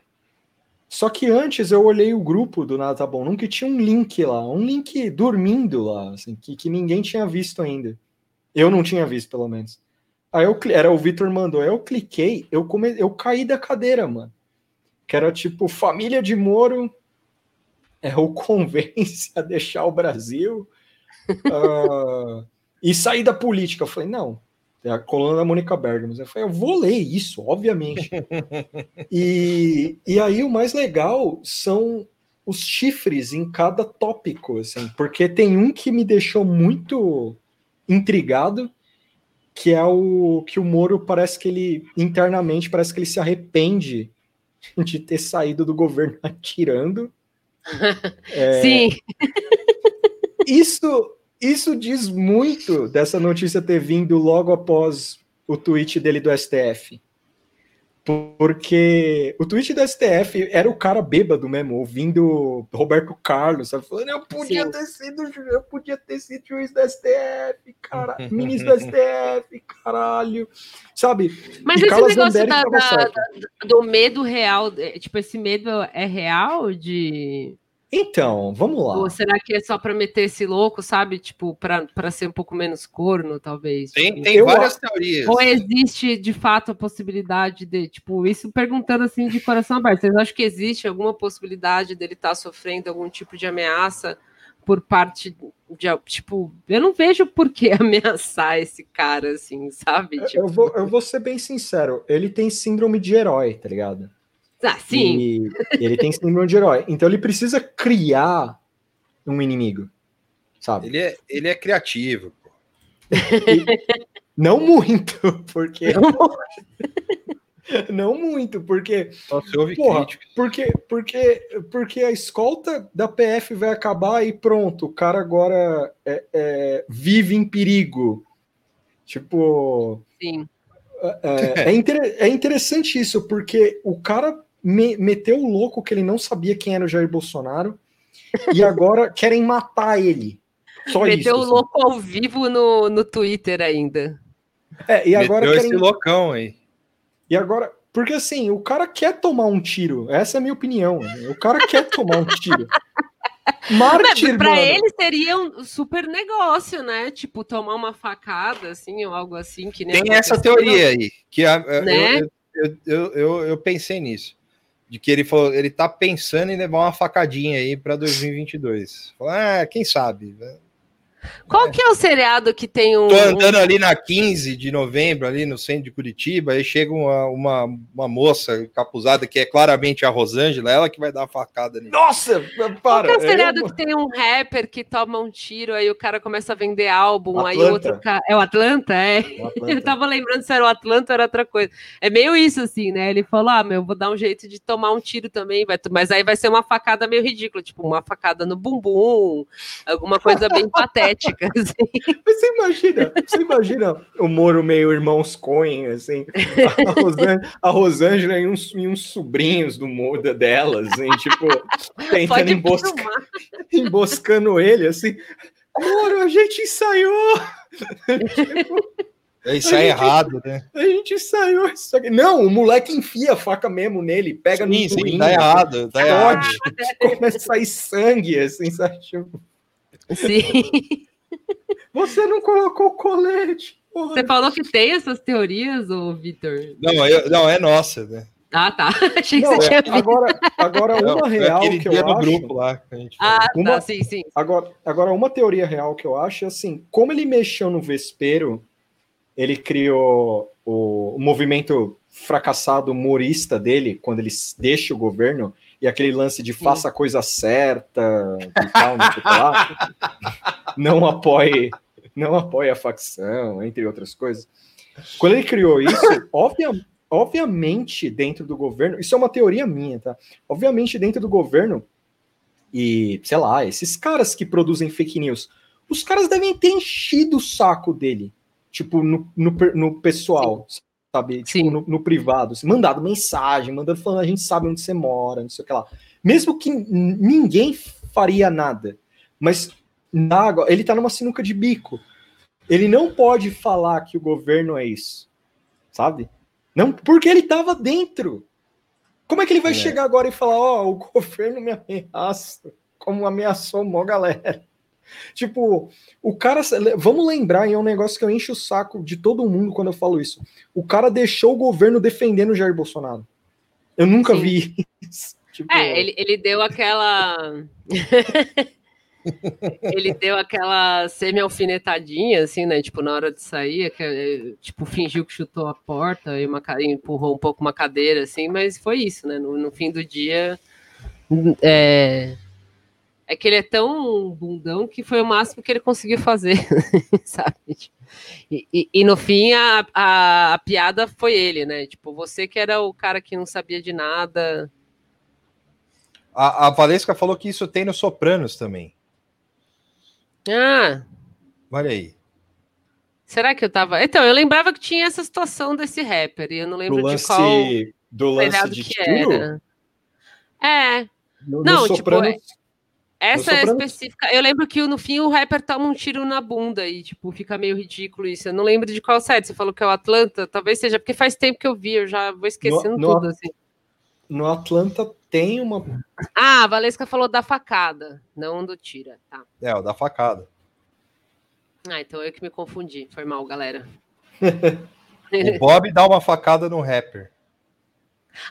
Só que antes eu olhei o grupo do Nada Tá Bom Nunca e tinha um link lá, um link dormindo lá, assim, que, que ninguém tinha visto ainda. Eu não tinha visto, pelo menos. Aí eu era o Vitor mandou, eu cliquei, eu, come, eu caí da cadeira, mano. Que era tipo, família de Moro é, o <laughs> convence a deixar o Brasil ah, e sair da política. Eu falei, não, é a coluna da Mônica Bergamo. Eu falei, eu vou ler isso, obviamente. e, e aí o mais legal são os chifres em cada tópico, assim, porque tem um que me deixou muito intrigado, que é o que o Moro parece que ele internamente parece que ele se arrepende de ter saído do governo <laughs> atirando. <laughs> É, Sim, isso, isso diz muito dessa notícia ter vindo logo após o tweet dele do STF. Porque o tweet da STF era o cara bêbado mesmo, ouvindo Roberto Carlos, sabe? Falando, eu podia Sim. ter sido, eu podia ter sido juiz da STF, cara, <laughs> ministro da STF, caralho. Sabe? Mas E esse Carla negócio da- da-. Do medo real, é, tipo, esse medo é real de. Então, vamos lá. Ou será que é só pra meter esse louco, sabe? Tipo, pra, pra ser um pouco menos corno, talvez? Tem, Tipo, tem Eu várias teorias. Ou existe de fato a possibilidade de, tipo, isso perguntando assim de coração aberto. Vocês acham que existe alguma possibilidade dele estar sofrendo algum tipo de ameaça por parte de, tipo, eu não vejo por que <laughs> ameaçar esse cara, assim, sabe? Tipo, Eu vou, eu vou ser bem sincero, ele tem síndrome de herói, tá ligado? Ah, sim, E ele tem síndrome de herói. Então ele precisa criar um inimigo, sabe? Ele é, ele é criativo. pô. Não muito, porque. <laughs> Não muito, porque. Só se ouve Porra, porque, porque, porque a escolta da PF vai acabar e pronto, o cara agora é- é, vive em perigo. Tipo. sim. É, é inter- é interessante isso, porque o cara me- meteu o louco que ele não sabia quem era o Jair Bolsonaro e agora <laughs> querem matar ele. Só Meteu isso. o assim. louco ao vivo no, no Twitter ainda. É, e agora Meteu querem esse loucão aí. E agora, porque assim, o cara quer tomar um tiro. Essa é a minha opinião. né? O cara quer tomar um tiro. <laughs> Mártir, pra mano. ele seria um super negócio, né? Tipo, tomar uma facada, assim, ou algo assim. Que nem Tem essa teoria aí. Que a- a- Né? eu, eu, eu, eu, eu pensei nisso. De que ele falou, ele tá pensando em levar uma facadinha aí para 2022. Falou, ah, quem sabe? Qual que é o seriado que tem um. Tô andando ali na 15 de novembro, ali no centro de Curitiba, aí chega uma, uma, uma moça capuzada que é claramente a Rosângela, ela que vai dar a facada nele. Nossa, Qual para. que é o seriado eu- que tem um rapper que toma um tiro, aí o cara começa a vender álbum, aí o Atlanta. outro cara. É o Atlanta? É. O Atlanta. <laughs> Eu tava lembrando se era o Atlanta ou era outra coisa. É meio isso, assim, né? Ele falou: ah, meu, vou dar um jeito de tomar um tiro também, mas aí vai ser uma facada meio ridícula, tipo, uma facada no bumbum, alguma coisa bem patética, <laughs> <laughs> assim. Mas Você imagina, você imagina o Moro meio irmãos Coen, assim, a Rosângela, a Rosângela e, uns, e uns sobrinhos do Moro da- delas, assim, tipo, <laughs> tentando emboscar, emboscando ele, assim. Moro, a gente ensaiou! Isso é errado, né? A gente ensaiou isso aqui. Não, o moleque enfia a faca mesmo nele, pega no Sim, sim, punho, tá errado, tá errado. Começa a sair sangue, assim, sabe? Tipo, Sim. você não colocou colete, porra. Você falou que tem essas teorias, ô Vitor? Não, eu- não, é nossa, né? Ah, tá. <laughs> Achei que Não, você tinha é, visto. agora, agora Não, uma real que dia eu no acho. grupo lá que a gente falou. Ah, Uma- tá, sim, sim. Agora, agora, uma teoria real que eu acho é assim: como ele mexeu no vespeiro, ele criou o, o movimento fracassado humorista dele, quando ele deixa o governo, e aquele lance de faça a coisa certa e tal, não sei lá, não apoie, não apoie a facção, entre outras coisas. Quando ele criou isso, obvia- obviamente, dentro do governo, isso é uma teoria minha, tá? Obviamente, dentro do governo, e, sei lá, esses caras que produzem fake news, os caras devem ter enchido o saco dele, tipo, no, no, no pessoal, sabe? Tipo, no, no privado, assim, mandado mensagem, mandando falando, a gente sabe onde você mora, não sei o que lá. Mesmo que ninguém faria nada, mas na, ele tá numa sinuca de bico. Ele não pode falar que o governo é isso, sabe? Não, porque ele tava dentro. Como é que ele vai É. chegar agora e falar, ó, o governo me ameaça, como ameaçou mó galera? Tipo, o cara. Vamos lembrar, e é um negócio que eu encho o saco de todo mundo quando eu falo isso. O cara deixou o governo defendendo o Jair Bolsonaro. Eu nunca Sim. vi isso. <laughs> Tipo, É, ele, ele deu aquela. <laughs> ele deu aquela semi-alfinetadinha, assim, né? Tipo, na hora de sair, que, é, tipo, fingiu que chutou a porta e uma, empurrou um pouco uma cadeira, assim, mas foi isso, né? No, no fim do dia. É, é que ele é tão bundão que foi o máximo que ele conseguiu fazer, <laughs> sabe? E, e- e no fim a, a, a piada foi ele, né? Tipo, você que era o cara que não sabia de nada. A, a Valesca falou que isso tem no Sopranos também. Ah, Olha aí. será que eu tava. Então, eu lembrava que tinha essa situação desse rapper, e eu não lembro de lance, qual. Do lance de que tiro? era. É, No, no Não, tipo, Sopranos, é- essa é específica. Eu lembro que no fim o rapper toma um tiro na bunda e, tipo, fica meio ridículo isso. Eu não lembro de qual série. Você falou que é o Atlanta, talvez seja, porque faz tempo que eu vi, eu já vou esquecendo No- no- tudo, assim. no Atlanta tem uma. Ah, a Valesca falou da facada, não do tira, tá. É, o da facada. Ah, então eu que me confundi. Foi mal, galera. <laughs> O Bob dá uma facada no rapper.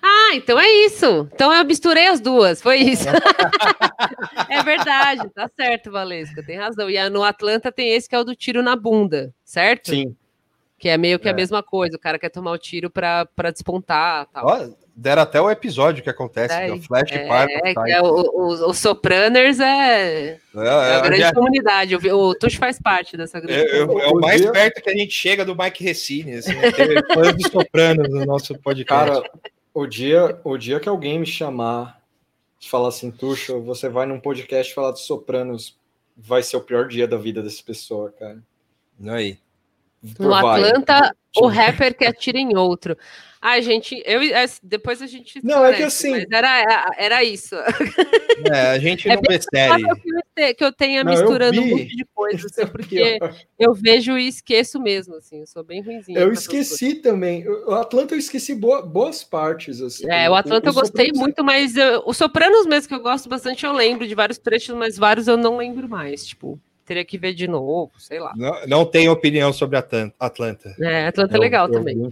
Ah, então é isso. Então eu misturei as duas, foi isso. <laughs> é verdade, tá certo, Valesca, tem razão. E no Atlanta tem esse que é o do tiro na bunda, certo? Sim. Que é meio que É. a mesma coisa. O cara quer tomar o tiro pra, pra despontar tal. Ó, deram até o episódio que acontece, é o Flash É, Park. que é o- o- os Sopranos é, É, é é, a grande é- comunidade. O, o Tuxo faz parte dessa grande é- é o- é o mais perto que a gente chega do Mike Recine, assim, né? fãs de Sopranos no nosso podcast. Cara, o dia, o dia que alguém me chamar de falar assim, Tuxo, você vai num podcast falar de Sopranos, vai ser o pior dia da vida dessa pessoa, cara. Aí. No Vai. Atlanta, o rapper que <laughs> atira em outro. Ai, gente, eu, é, depois a gente. Não, é que assim- mas Era, era isso. É, a gente É não série. provável que eu que eu tenha Não, eu misturando um monte de coisas, <laughs> Isso é assim, porque eu vejo e esqueço mesmo, assim. Eu sou bem ruimzinha. Eu esqueci também. O Atlanta eu esqueci boa- boas partes. Assim. É, o Atlanta eu gostei Sopranos- muito, mas eu- os Sopranos mesmo que eu gosto bastante, eu lembro de vários trechos, mas vários eu não lembro mais. Tipo, teria que ver de novo, sei lá. Não, não tem opinião sobre Atlanta. É, Atlanta é Eu- legal eu também. vi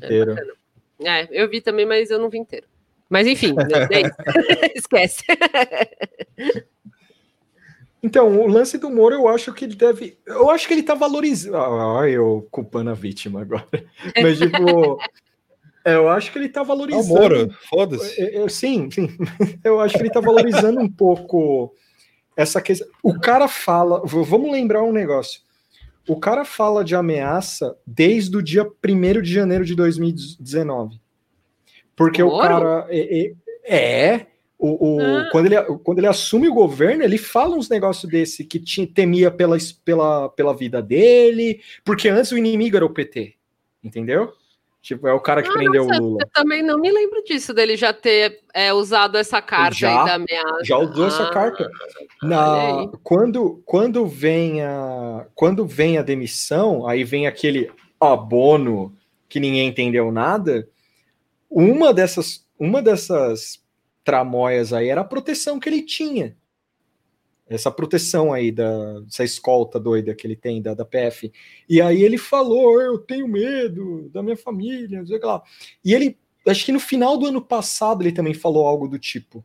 é. É, eu vi também, mas eu não vi inteiro. Mas enfim, <laughs> né, é isso. <laughs> esquece. <laughs> Então, o lance do Moro, eu acho que ele deve. Eu acho que ele tá valorizando. Ah, eu culpando a vítima agora. Mas, tipo. é, eu acho que ele tá É o valorizando. Moro, foda-se. Eu- eu- sim, sim. Eu acho que ele tá valorizando um pouco essa questão. O cara fala. Vamos lembrar um negócio. O cara fala de ameaça desde o dia 1 de janeiro de 2019. Porque o Moro? cara. É. é- é, o, o- Ah. quando, ele, quando ele assume o governo, ele fala uns negócios desse que tinha, temia pela, pela, pela vida dele, porque antes o inimigo era o PT. Entendeu? Tipo, é o cara que Ah, prendeu nossa, o Lula. Eu também não me lembro disso, dele já ter é, usado essa carta Já, aí da ameaça. Já usou essa Ah, carta. olha Na, quando, quando, vem a, quando vem a demissão, aí vem aquele abono que ninguém entendeu nada. Uma dessas, uma dessas tramóias aí era a proteção que ele tinha. Essa proteção aí, da, dessa escolta doida que ele tem da, da PF. E aí ele falou: Eu tenho medo da minha família, não sei o que lá. E ele, acho que no final do ano passado, ele também falou algo do tipo: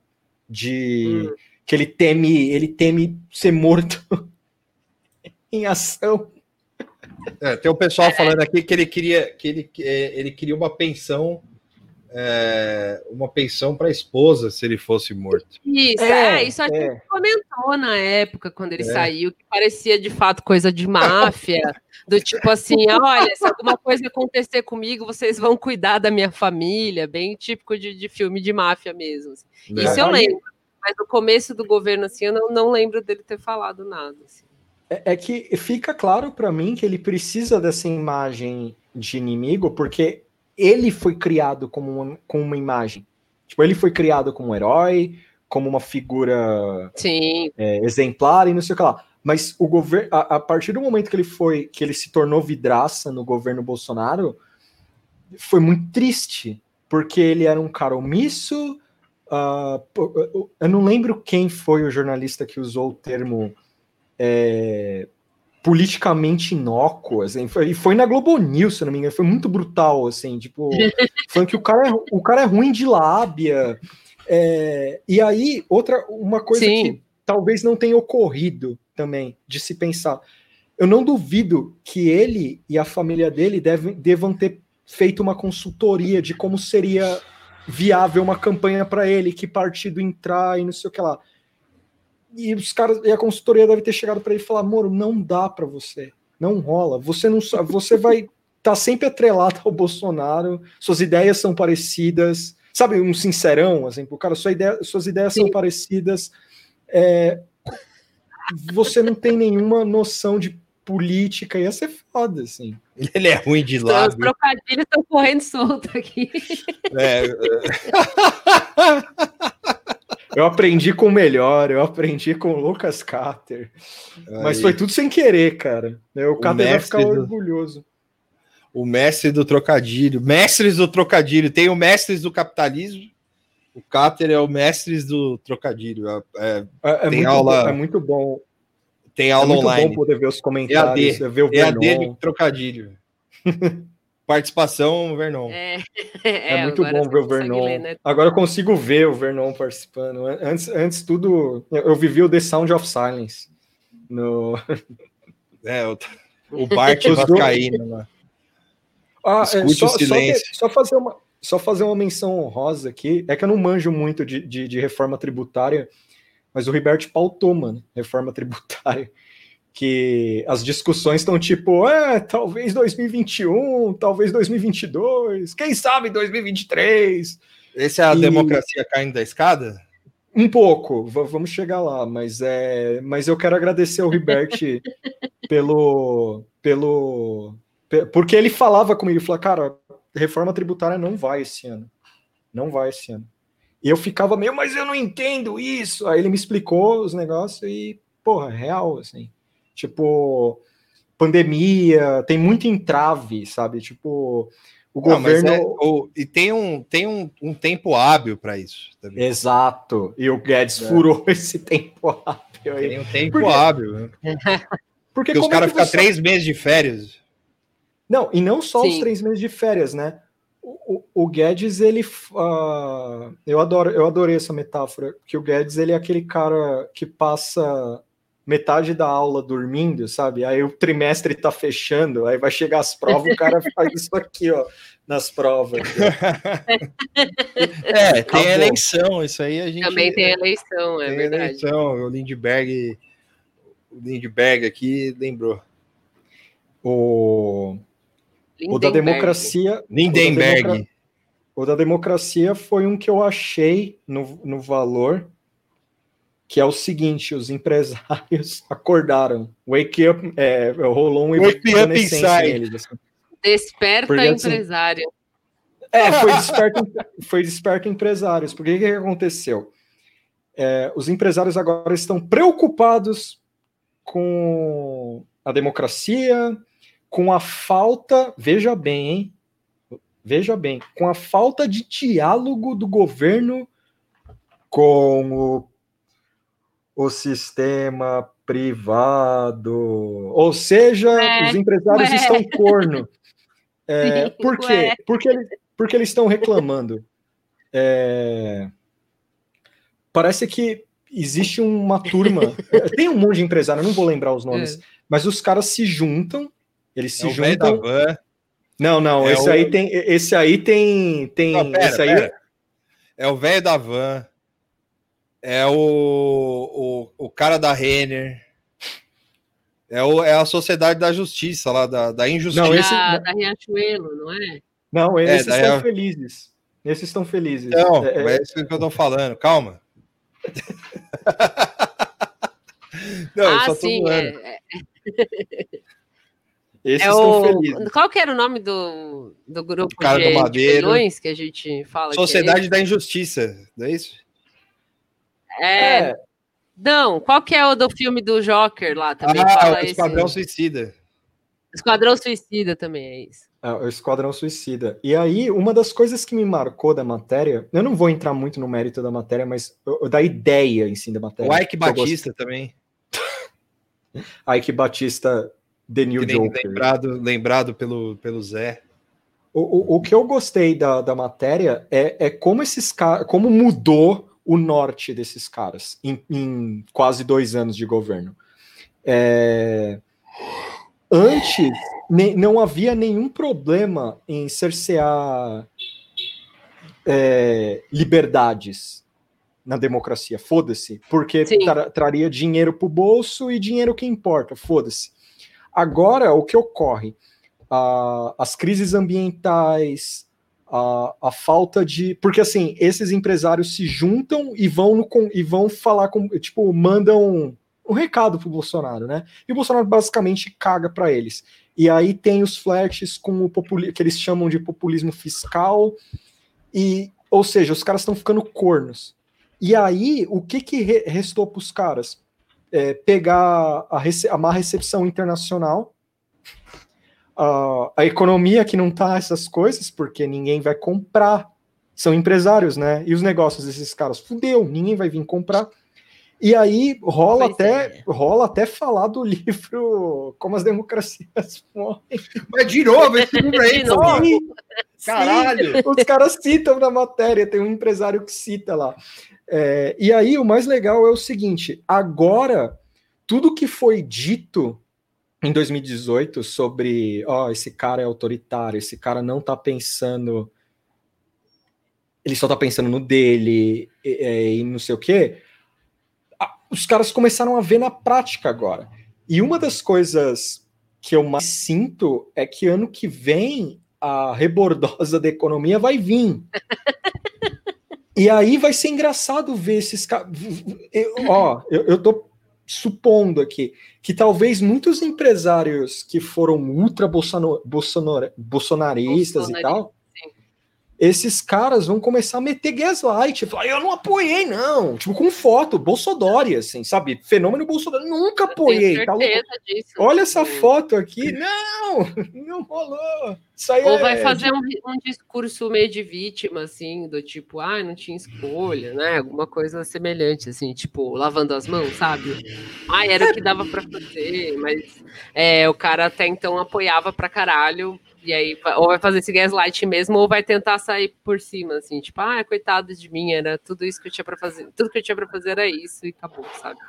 de Hum. que ele teme, ele teme ser morto <laughs> em ação. É, tem o pessoal falando aqui que ele queria que ele, é, ele queria uma pensão, é, uma pensão para a esposa se ele fosse morto. Isso, É, é, isso a é. gente comentou na época, quando ele É. saiu, que parecia de fato coisa de máfia, do tipo assim, olha, se alguma coisa acontecer comigo, vocês vão cuidar da minha família, bem típico de, de filme de máfia mesmo. assim. né? Isso eu lembro, mas no começo do governo, assim, eu não, não lembro dele ter falado nada. assim. É, é que fica claro para mim que ele precisa dessa imagem de inimigo, porque ele foi criado como uma, com uma imagem. Tipo, ele foi criado como um herói, como uma figura Sim, é, exemplar e não sei o que lá. Mas o governo, a, a partir do momento que ele foi, que ele se tornou vidraça no governo Bolsonaro, foi muito triste, porque ele era um cara omisso. pô, eu não lembro quem foi o jornalista que usou o termo é, politicamente inócuo, assim, foi, e foi na Globo News, se não me engano, foi muito brutal, assim, tipo, <laughs> falando que o cara é, o cara é ruim de lábia, é, e aí, outra, uma coisa Sim. que talvez não tenha ocorrido também, de se pensar, eu não duvido que ele e a família dele devem, devam ter feito uma consultoria de como seria viável uma campanha para ele, que partido entrar e não sei o que lá. E os caras e a consultoria deve ter chegado para ele e falar: "Moro, não dá para você. Não rola. Você não você vai estar tá sempre atrelado ao Bolsonaro. Suas ideias são parecidas. Sabe, um sincerão, assim, o cara, sua ideia, suas ideias são Sim. parecidas. É, você não tem nenhuma noção de política, ia ser foda, assim. <laughs> Ele é ruim de Os lábio. trocadilhos estão correndo solto aqui. É, <laughs> Eu aprendi com o melhor, eu aprendi com o Lucas Carter. Mas foi tudo sem querer, cara. O Carter vai mestre ficar do- orgulhoso. o mestre do trocadilho. Mestres do trocadilho. Tem o mestres do capitalismo. O Cáter é o mestres do trocadilho. É- é- É, é Tem muito aula- bom, é muito bom. tem É aula muito online. bom poder ver os comentários, EAD. ver o EAD de trocadilho. <laughs> Participação, Vernon. <laughs> É, É, muito agora bom ver o Vernon. ler, né? Agora eu consigo ver o Vernon participando. Antes, antes tudo, eu vivi o The Sound of Silence. No... <laughs> É, o, o Bart Vascaíno lá. Ah, é, Escute só, o só silêncio. que- só fazer uma, só fazer uma menção honrosa aqui. É que eu não manjo muito de, de, de reforma tributária, mas o Ribert pautou, mano, reforma tributária. Que as discussões estão tipo, é, talvez 2021, talvez 2022, quem sabe 2023. Esse é a E- democracia caindo da escada? Um pouco, va- vamos chegar lá, mas é, mas eu quero agradecer ao Ribert <laughs> pelo, pelo, pe- porque ele falava comigo, ele falou, cara, reforma tributária não vai esse ano, não vai esse ano. E eu ficava meio, mas eu não entendo isso. Aí ele me explicou os negócios e, porra, é real, assim. Tipo, pandemia, tem muito entrave, sabe? Tipo, o Não, mas governo. é- o- e tem um, tem um, um tempo hábil para isso. também. Exato. E o Guedes É. furou <laughs> esse tempo hábil aí. Tem um tempo Por quê? hábil. né? <laughs> Porque, Porque os como é caras que ficam você- três meses de férias. Não, e não só os Sim. três meses de férias, né? O, o- o Guedes, ele. ah, eu, adoro, eu adorei essa metáfora, que o Guedes ele é aquele cara que passa metade da aula dormindo, sabe? Aí o trimestre tá fechando, aí vai chegar as provas, o cara <laughs> faz isso aqui, ó, nas provas. É, tem Acabou. eleição, isso aí a gente. Também tem eleição, é tem verdade. eleição. O Lindbergh, o Lindbergh aqui lembrou. O, o da democracia. Lindenberg. O da, democra- o da democracia foi um que eu achei no, no valor, que é o seguinte: os empresários <laughs> acordaram. Wake up, é, rolou um Wake up inside. neles, assim. Desperta Porque, assim, empresário. É, foi desperto, foi desperto empresários. Porque o que, que aconteceu? É, os empresários agora estão preocupados com a democracia, com a falta, veja bem, hein? Veja bem, com a falta de diálogo do governo com o, o sistema privado. Ou seja, Ué, os empresários ué. estão corno. <laughs> É, Sim, por quê? ué. Porque, eles, porque eles estão reclamando. É, parece que existe uma turma. <laughs> tem um monte de empresário, eu não vou lembrar os nomes, É. mas os caras se juntam. Eles se É o velho da juntam. van. Não, não, É esse o- aí tem. Esse aí tem. tem Não, pera, esse aí, pera. É o velho da van. É o, o, o cara da Renner. É, o, é a Sociedade da Justiça lá, da, da Injustiça. Não, esse- Da, da Riachuelo, não é? Não, esses daí estão é- felizes. Esses estão felizes. Não, É, é, é isso que eu tô falando. Calma. <laughs> Não, eu ah, só tô sim. É, é- esses é estão o... felizes. Qual que era o nome do, do grupo O cara de, do Madeiro. que a gente fala? que é Sociedade da Injustiça, não é isso? Esse? É, Não, qual que é o do filme do Joker lá também? ah, fala o esse- Esquadrão Suicida. Esquadrão Suicida também é isso. É, o Esquadrão Suicida. E aí, uma das coisas que me marcou da matéria, eu não vou entrar muito no mérito da matéria, mas uh, da ideia em si da matéria. O Ike eu Batista também. <laughs> Ike Batista, The New que Joker. lembrado, lembrado pelo, pelo Zé. O, o, o que eu gostei da, da matéria é, é como esses caras, como mudou o norte desses caras em, em quase dois anos de governo. É, antes ne- não havia nenhum problema em cercear é, liberdades na democracia, foda-se, porque tra- traria dinheiro pro bolso e dinheiro que importa, foda-se. Agora, o que ocorre? a- as crises ambientais, a, a falta de. Porque assim, esses empresários se juntam e vão no e vão falar com. Tipo, mandam um recado pro Bolsonaro, né? E o Bolsonaro basicamente caga para eles. E aí tem os flertes com o populismo, que eles chamam de populismo fiscal, e, ou seja, os caras estão ficando cornos. E aí, o que que re restou para os caras? É, pegar a, a má recepção internacional, a, a economia que não tá essas coisas, porque ninguém vai comprar. São empresários, né? E os negócios desses caras, fudeu, ninguém vai vir comprar. E aí rola Pois até, é. rola até falar do <laughs> livro Como as Democracias Morrem. Mas de novo, esse livro aí, De novo. Caralho. sim, os caras citam na matéria, tem um empresário que cita lá. É, e aí o mais legal é o seguinte: agora, tudo que foi dito em 2018 sobre ó, esse cara é autoritário, esse cara não tá pensando. Ele só tá pensando no dele e, e- e não sei o quê. Os caras começaram a ver na prática agora. E uma das coisas que eu mais sinto é que ano que vem a rebordosa da economia vai vir. <laughs> E aí vai ser engraçado ver esses caras. Ó, eu, eu tô supondo aqui que talvez muitos empresários que foram ultra bolsonaristas e tal. Esses caras vão começar a meter gaslight. Falar, eu não apoiei, não. Tipo, com foto, Bolsodori, assim, sabe? Fenômeno Bolsonaro. Nunca apoiei. Tá disso. Olha essa foto aqui. Não, <laughs> não rolou. Isso aí Ou é- vai fazer um, um discurso meio de vítima, assim, do tipo, ah, não tinha escolha, né? Alguma coisa semelhante, assim, tipo, lavando as mãos, sabe? Ah, era o que dava pra fazer, mas é, o cara até então apoiava pra caralho, e aí vai- ou vai fazer esse gaslight mesmo, ou vai tentar sair por cima, assim, tipo, ah, coitado de mim, era tudo isso que eu tinha pra fazer, tudo que eu tinha pra fazer era isso, e acabou, sabe?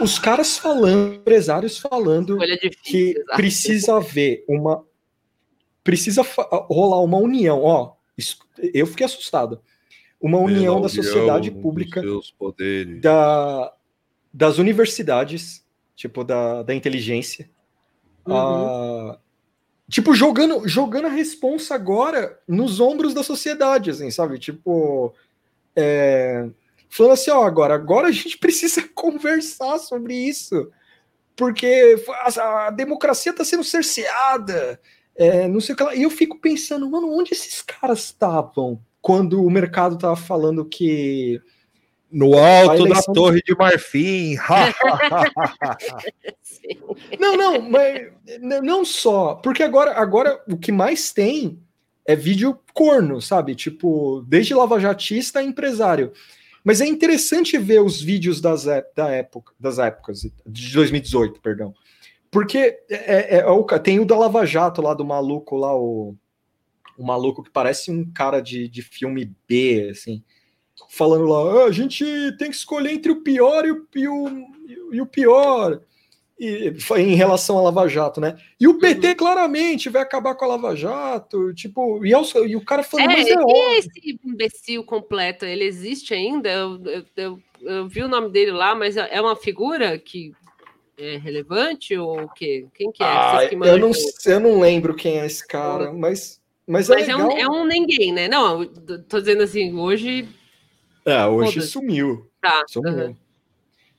Os caras falando, empresários falando difícil, que exato. precisa haver uma. Precisa rolar uma união. Ó, isso- eu fiquei assustado. Uma união da sociedade pública, Seus poderes. da, das universidades, tipo, da, da inteligência. Uhum. Ah, tipo, jogando, jogando a responsa agora nos ombros da sociedade, assim, sabe? Tipo. é, falando assim, ó, agora, agora a gente <laughs> precisa conversar sobre isso. Porque a, a democracia está sendo cerceada. é, não sei o que lá. E eu fico pensando, mano, onde esses caras estavam quando o mercado tava falando que No alto da Torre de Marfim. <laughs> <laughs> Não, não, mas não só. Porque agora, agora o que mais tem é vídeo corno, sabe? Tipo, desde lavajatista a empresário. Mas é interessante ver os vídeos das, ép- da época, das épocas, de 2018, perdão. Porque é, é- é o ca- tem o da Lava Jato lá do maluco lá, o, o maluco que parece um cara de, de filme B, assim, falando lá, "Ah, a gente tem que escolher entre o pior e o, e o, e o pior e, foi em relação à Lava Jato, né? E o PT claramente vai acabar com a Lava Jato, tipo, e, aos- e o cara falando, É, mas é quem óbvio. é esse imbecil completo? Ele existe ainda? Eu, eu- eu- eu vi o nome dele lá, mas é uma figura que é relevante ou o quê? Quem que é? Ah, que eu, não, eu não lembro quem é esse cara, mas, mas é Mas é legal. um, é um ninguém, né? Não, tô dizendo assim, hoje É, hoje sumiu. tá. sumiu.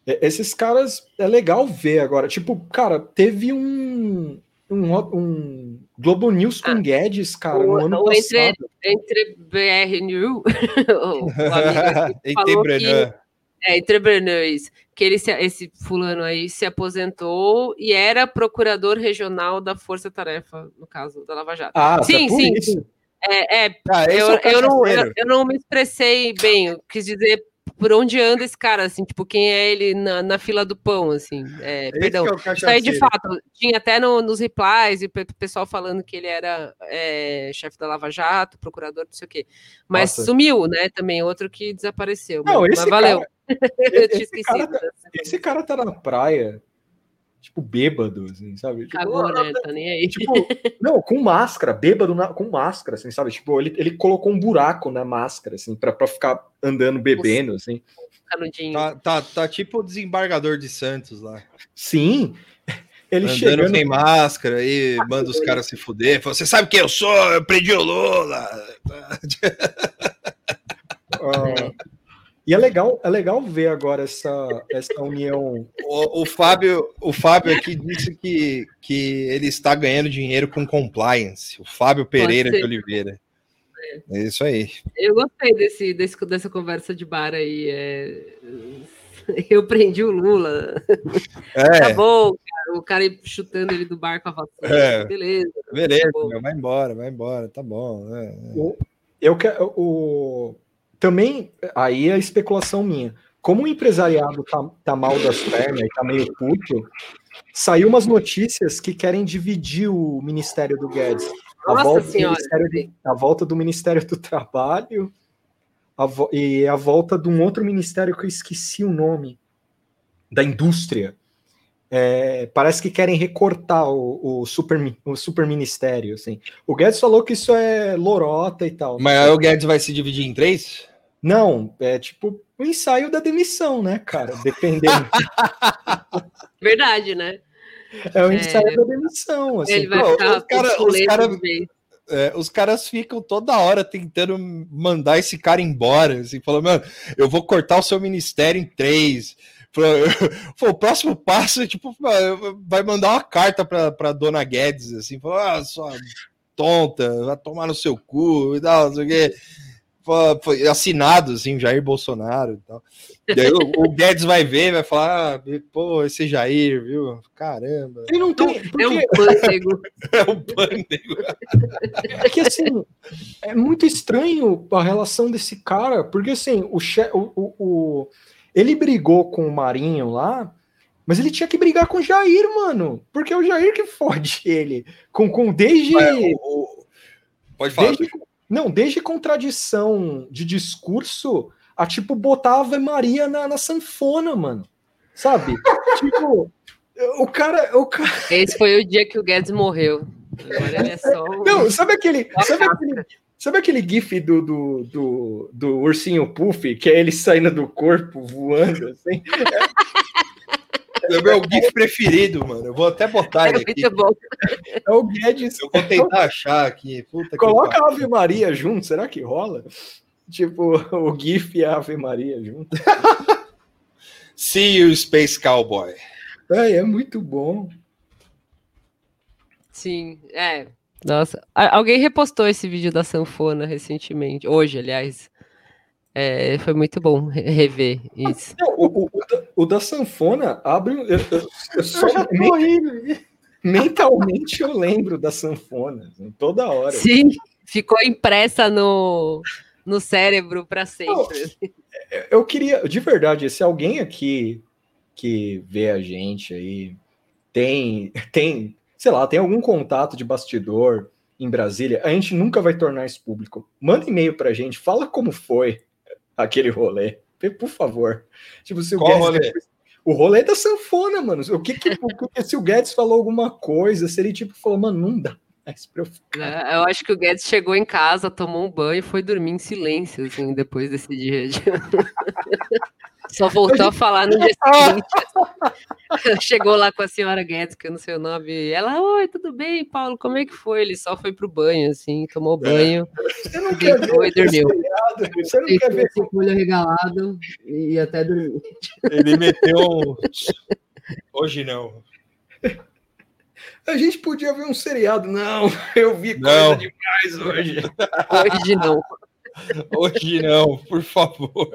É, Esses caras é legal ver agora. Tipo, cara, teve um, um, um Globo News com Ah. Guedes, cara, O- no ano o entre- passado. Entre BR New, <laughs> <laughs> que, Entebrenan. é, Entrepreneur, isso, que ele se- esse fulano aí se aposentou e era procurador regional da Força Tarefa, no caso da Lava Jato. Ah, Sim, por sim. isso. É, é, Ah, eu, é eu, não, eu, eu não me expressei bem, eu quis dizer por onde anda esse cara, assim, tipo, quem é ele na, na fila do pão, assim, é, perdão. é Isso aí, de fato, tinha até no- nos replies e o pe- pessoal falando que ele era é, chefe da Lava Jato, procurador, não sei o quê. Mas Nossa. sumiu, né? Também outro que desapareceu. Não, mas esse valeu. cara- <laughs> esse cara tá- Esse cara tá na praia, tipo, bêbado, assim, sabe? Tipo, Cagou, né? Tá nem aí. Tipo, não, com máscara, bêbado na- com máscara, assim, sabe? Tipo, ele, ele colocou um buraco na máscara, assim, pra, pra ficar andando bebendo, assim. Canudinho. Tá, tá, tá tipo o desembargador de Santos lá. Sim, ele Andando chegando... sem máscara e manda os caras se fuder. Fala, Você sabe quem eu sou? Eu prendi o Lula. ah, <laughs> E é legal, é legal ver agora essa, essa união. O, o Fábio, o Fábio aqui disse que, que ele está ganhando dinheiro com compliance. O Fábio Pereira de Oliveira. É isso aí. Eu gostei desse, desse- dessa conversa de bar aí. é, Eu prendi o Lula. É. Tá bom, cara. O cara chutando ele do bar com a vassoura. É. Beleza. Beleza, Tá vai embora, vai embora, tá bom. é, é. O- Eu quero. O, também, aí é especulação minha. Como o empresariado tá, tá mal das pernas e tá meio puto, saiu umas notícias que querem dividir o Ministério do Guedes. A, Nossa volta do, Senhora. Ministério do- a volta do Ministério do Trabalho a vo- e a volta de um outro ministério que eu esqueci o nome, da indústria. É, parece que querem recortar o, o, super, o super ministério. Assim. O Guedes falou que isso é lorota e tal. Mas aí o Guedes vai se dividir em três? Não, é tipo o ensaio da demissão, né, cara? Dependendo. <laughs> Verdade, né? É o É. ensaio da demissão. Assim. Ele vai pô, ficar os cara- os cara-. É, os caras ficam toda hora tentando mandar esse cara embora, assim, falando, mano, eu vou cortar o seu ministério em três. <laughs> O próximo passo é tipo, vai mandar uma carta pra, pra dona Guedes, assim, falar, ah, sua tonta, vai tomar no seu cu e tal, não sei o quê. Foi assinado, assim, Jair Bolsonaro e tal. E aí o, o <laughs> Guedes vai ver, vai falar, ah, pô, esse Jair, viu? Caramba. Ele não tem. É um Porque pântego. <laughs> É o pânico. é que assim, é muito estranho a relação desse cara, porque assim, o, che, o, o, o- ele brigou com o Marinho lá, mas ele tinha que brigar com o Jair, mano. Porque é o Jair que fode ele. Com, com desde. É, o- o- Pode falar. Desde, não, desde contradição de discurso a tipo botar Ave Maria na, na sanfona, mano. Sabe? <laughs> tipo, o cara, o cara. Esse foi o dia que o Guedes morreu. Agora ele é só. um- Não, sabe aquele. Sabe aquele, sabe aquele gif do, do, do, do ursinho Puff, que é ele saindo do corpo voando assim? <laughs> É o meu GIF preferido, mano. Eu vou até botar É ele aqui. muito bom. É o Guedes. Eu vou tentar achar aqui. Puta que Coloca a Ave Maria junto, será que rola? Tipo, o GIF e a Ave Maria junto. See you, Space Cowboy. É, é muito bom. Sim, é. Nossa, alguém repostou esse vídeo da sanfona recentemente, hoje, aliás. É, foi muito bom re- rever isso. Não, o, o- o da, o da sanfona abre. Eu, eu, eu só men- mentalmente eu lembro da sanfona, assim, toda hora. Sim, ficou impressa no, no cérebro para sempre. Eu queria, de verdade, se alguém aqui que vê a gente aí tem, tem, sei lá, tem algum contato de bastidor em Brasília, a gente nunca vai tornar isso público. Manda e-mail pra gente, fala como foi aquele rolê, por favor. Tipo, se o Qual Guedes- rolê? O rolê da sanfona, mano. O que, que, o que- se o Guedes falou alguma coisa, se ele tipo falou, mano, não dá mais pra eu ficar. É, Eu acho que o Guedes chegou em casa, tomou um banho e foi dormir em silêncio, assim, depois desse dia. <laughs> Só voltou a falar no <laughs> dia seguinte. <laughs> Chegou lá com a senhora Guedes, que eu não sei o nome. Ela, oi, tudo bem, Paulo? Como é que foi? Ele só foi pro banho, assim, tomou banho, Você não quer ver e dormiu. você não quer ver com o olho regalado e até dormir. Ele meteu um. <laughs> Hoje não. A gente podia ver um seriado. Não, eu vi Não. coisa demais hoje. Hoje não. Hoje não, por favor.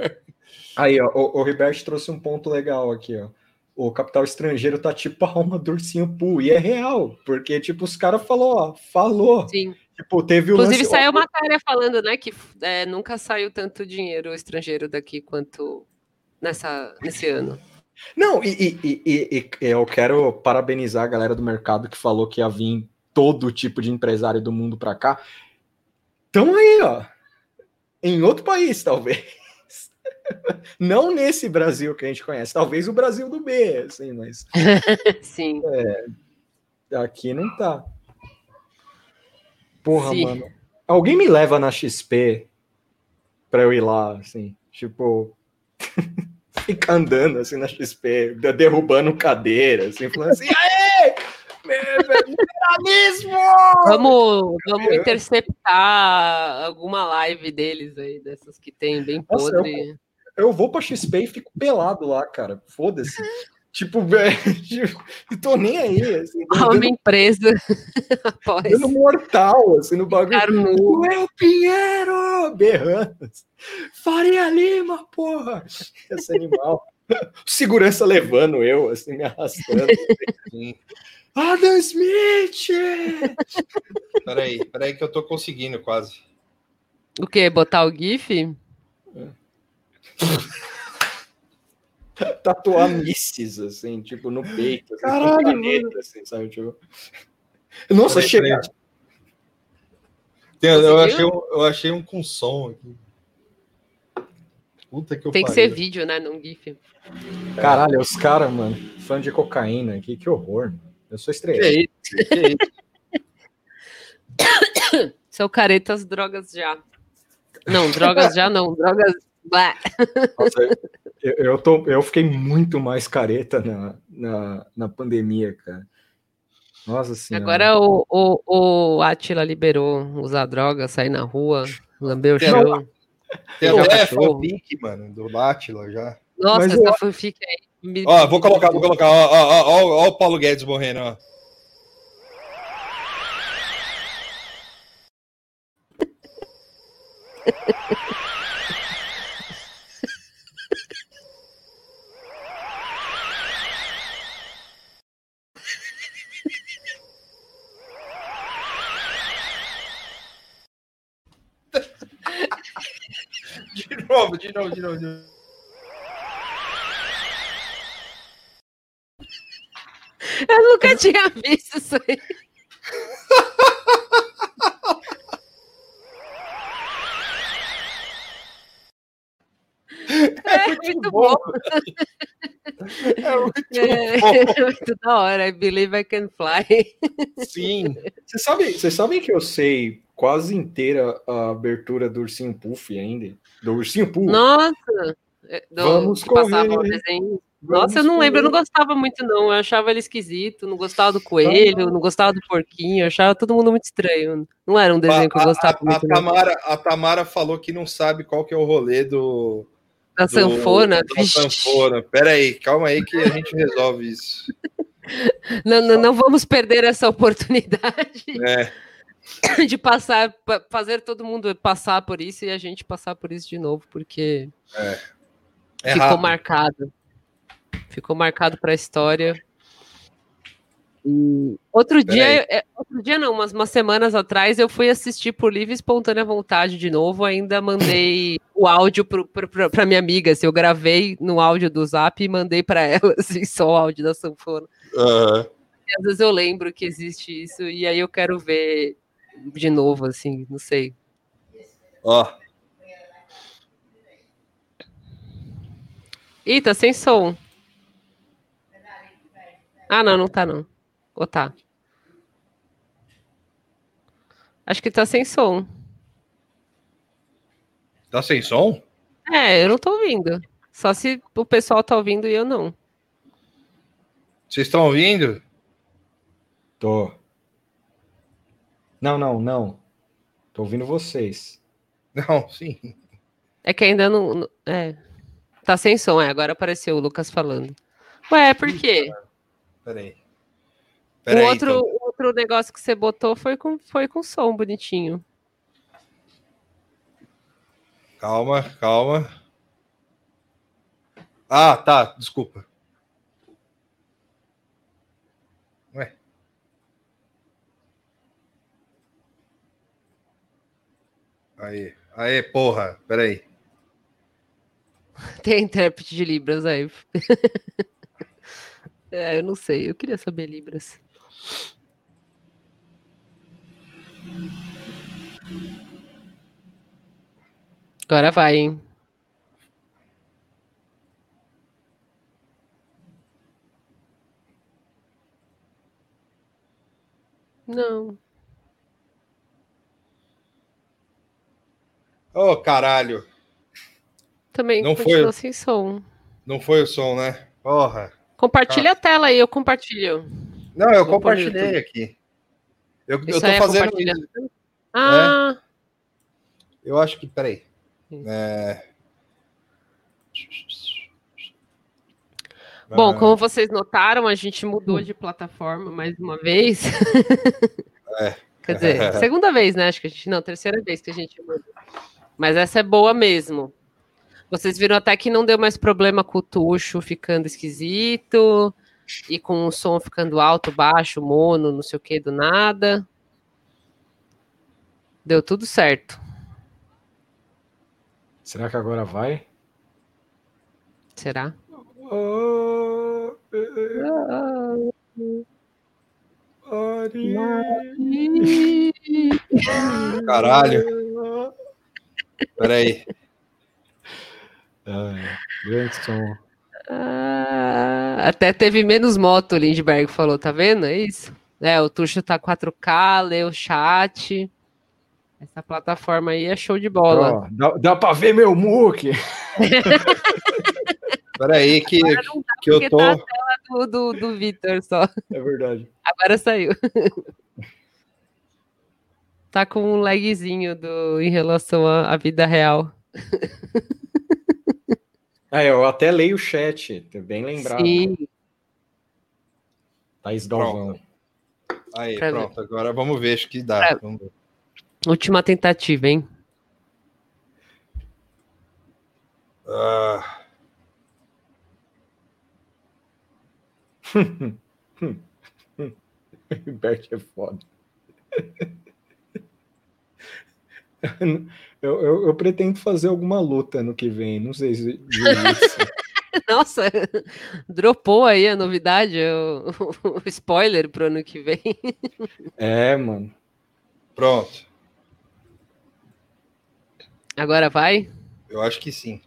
Aí, ó, o, o trouxe um ponto legal aqui, ó. O capital estrangeiro tá tipo a alma do ursinho Poo, e é real, porque, tipo, os caras falou, ó, falou. Sim. Tipo, teve Inclusive, lance- saiu matéria falando, né, que é, nunca saiu tanto dinheiro estrangeiro daqui quanto nessa, nesse ano. Não, e, e- e- e- e eu quero parabenizar a galera do mercado que falou que ia vir todo tipo de empresário do mundo para cá. Então aí, ó. Em outro país, talvez. Não nesse Brasil que a gente conhece. Talvez o Brasil do B, assim, mas <laughs> Sim. aqui não tá. Porra, Sim. mano. Alguém me leva na XP pra eu ir lá, assim, tipo. <laughs> Ficar andando assim na XP, de- derrubando cadeira, assim, falando assim, aê! Liberalismo! Vamos, vamos interceptar alguma live deles aí, dessas que tem bem Nossa, podre. Eu vou pra XP e fico pelado lá, cara. Foda-se. Tipo, <laughs> velho, não tô nem aí, assim, Homem preso <laughs> após. dando mortal, assim, no bagulho. Léo Pinheiro! Berrando. Faria Lima, porra! Esse animal. <laughs> Segurança levando eu, assim, me arrastando. Sim. Adam Smith! Peraí, peraí que eu tô conseguindo quase. O quê? Botar o GIF? <laughs> Tatuar misses, assim, tipo, no peito. Assim, Caralho, caneta, assim, sabe? Tipo... Nossa, chega. eu, Conseguiu? achei um, eu achei um com som aqui. Puta que eu Tem que ser vídeo, né? Não GIF. Caralho, os caras, mano, fã de cocaína aqui, que horror. mano. Eu sou Que estreante. isso? Que isso? <coughs> São caretas, drogas já. Não, drogas já não. Drogas. Nossa, eu, eu, tô, eu fiquei muito mais careta na, na, na pandemia, cara. Nossa senhora. Agora o, o, o Atila liberou usar droga, sair na rua, lamber o chão. Tem até fanfic, mano, do Látila já. Nossa, Mas essa eu- fanfic aí. me- Ó, vou colocar, vou colocar. Ó, ó, ó, ó, ó o Paulo Guedes morrendo, ó. <laughs> De novo, de novo, de novo. Eu nunca tinha visto isso aí. É muito bom. É muito É, bom. é muito da hora. I believe I can fly. Sim. Vocês sabem, vocês sabem que eu sei quase inteira a abertura do Ursinho Puff ainda? Do Ursinho Puff? Nossa! É, do- Vamos correr. Vamos Nossa, eu não lembro, eu não correr. gostava muito, não. Eu achava ele esquisito, não gostava do coelho, não gostava do porquinho, eu achava todo mundo muito estranho. Não era um desenho que eu A- gostava a, a, muito. não. Tamara, a Tamara falou que não sabe qual que é o rolê do. Da do- sanfona. Da sanfona. Pera aí, calma aí que a gente resolve isso. <laughs> Não, não, não vamos perder essa oportunidade É, <coughs> de passar, pa- fazer todo mundo passar por isso e a gente passar por isso de novo, porque é ficou rápido. marcado. Ficou marcado para a história. E outro dia, é, outro dia não, umas, umas semanas atrás, eu fui assistir por livre e espontânea vontade de novo. Ainda mandei o áudio para minha amiga. Assim, eu gravei no áudio do Zap e mandei para ela, <laughs> assim, só o áudio da sanfona. E às vezes eu lembro que existe isso e aí eu quero ver de novo, assim, não sei. Ó, Ih, tá sem som. Ah, não, não tá não. Ou tá? Acho que tá sem som. tá sem som? É, eu não tô ouvindo. Só se o pessoal tá ouvindo e eu não. Vocês estão ouvindo? Tô. Não, não, não. Tô ouvindo vocês. Não, sim. É que ainda não. É. Tá sem som, é. Agora apareceu o Lucas falando. Ué, por quê? Pera aí. O outro, então. o outro negócio que você botou foi com, foi com som bonitinho. Calma, calma. Ah, tá, desculpa. Aí, aí, porra, peraí. <laughs> Tem intérprete de Libras aí. <laughs> é, eu não sei. Eu queria saber Libras. Agora vai, hein? Não. Ô, caralho. Também Não foi. sem som. Não foi o som, né? Porra. Compartilha a tela aí, eu compartilho. Não, eu compartilhei aqui. Eu, eu Isso tô aí é fazendo isso. Ah, Eu acho que, peraí. É... Bom, Ah, como vocês notaram, a gente mudou de plataforma mais uma vez. É. <laughs> Quer dizer, <laughs> segunda vez, né? Acho que a gente. Não, terceira vez que a gente mudou. Mas essa é boa mesmo. Vocês viram até que não deu mais problema com o tucho ficando esquisito e com o som ficando alto, baixo, mono, não sei o que, do nada. Deu tudo certo. Será que agora vai? Será? Ah, eh, Ari. Caralho. Peraí. Ah, grande som. Ah, até teve menos moto, o Lindbergh falou, tá vendo? É isso? É, o Tuxo tá 4K, lê o chat. Essa plataforma aí é show de bola. Ó, dá, dá pra ver meu muque. <laughs> Peraí, que, Agora não dá que eu porque tô. tá a tela do, do, do Vitor só. É verdade. Agora saiu. Tá com um lagzinho do, em relação à, à vida real. <laughs> Ah, eu até leio o chat, tá bem lembrado. Sim. Thaís Galvão. Aí, Pra ver. pronto. Agora vamos ver, acho que dá. Pra- Vamos ver. Última tentativa, hein? Ah, <laughs> <laughs> Bert é foda. <laughs> Eu, eu, eu pretendo fazer alguma luta no que vem, não sei se. <laughs> Nossa, dropou aí a novidade, o, o spoiler pro ano que vem. É, mano. pronto. Agora vai? Eu acho que sim.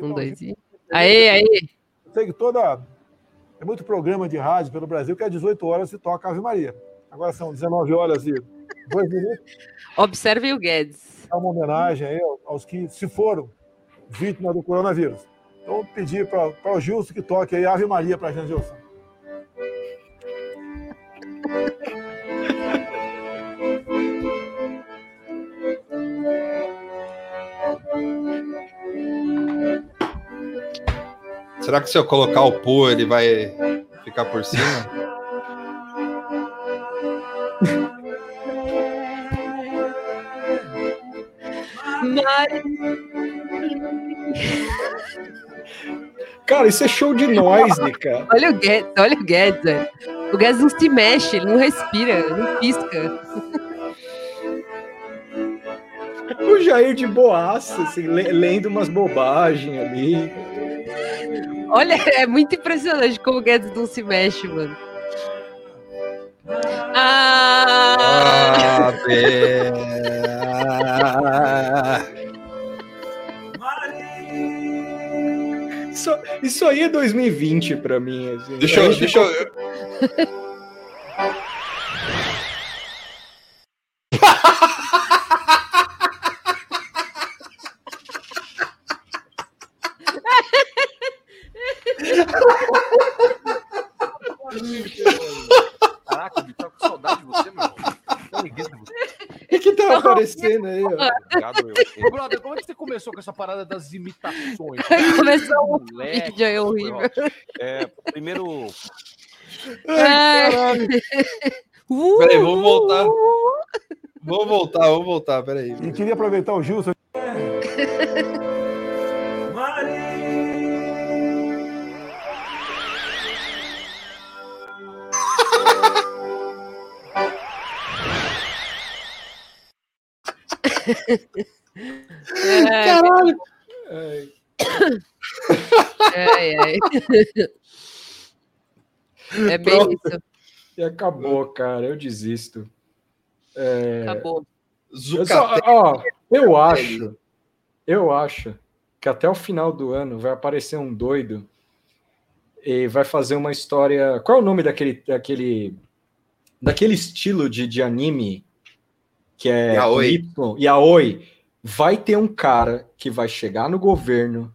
Um, dois e. Aê, aê! Eu sei que toda. Tem muito programa de rádio pelo Brasil que às 18 horas se toca Ave Maria. Agora são 19 horas e 2 minutos. Observe o Guedes. É uma homenagem aí aos que se foram vítimas do coronavírus. Então, vou pedir para o Gilson que toque aí Ave Maria para a gente, Gilson. Será que se eu colocar o pô, ele vai ficar por cima? Cara, isso é show de noise, cara. <laughs> Olha o Guedes, olha o Guedes, velho. O Guedes não se mexe, ele não respira, não pisca. <laughs> O Jair de boaça, assim, le- lendo umas bobagens ali. Olha, <laughs> é muito impressionante como o Guedes não se mexe, mano. Ah! Ah, Isso, aí é 2020 pra mim. Assim. Deixa eu. Deixa eu... Caraca, Vitor, com saudade de você, meu irmão. Tô ligado de você. O tá aparecendo aí? Ó? Obrigado, eu. Ô, <laughs> brother, como é que você começou com essa parada das imitações? Começou um Moleque, <laughs> vídeo aí horrível. É, primeiro. Ai. Uh, Peraí, vamos voltar. Vamos voltar, vamos voltar, peraí. E queria aproveitar o Gilson. <laughs> É, Caralho! ai, ai. É bem Pronto. isso. E acabou, cara. Eu desisto. É, Acabou. eu, só- ó, eu acho, eu acho que até o final do ano vai aparecer um doido e vai fazer uma história. Qual é o nome daquele, daquele, daquele estilo de, de anime que é Yaoi. com Y? Yaoi. Vai ter um cara que vai chegar no governo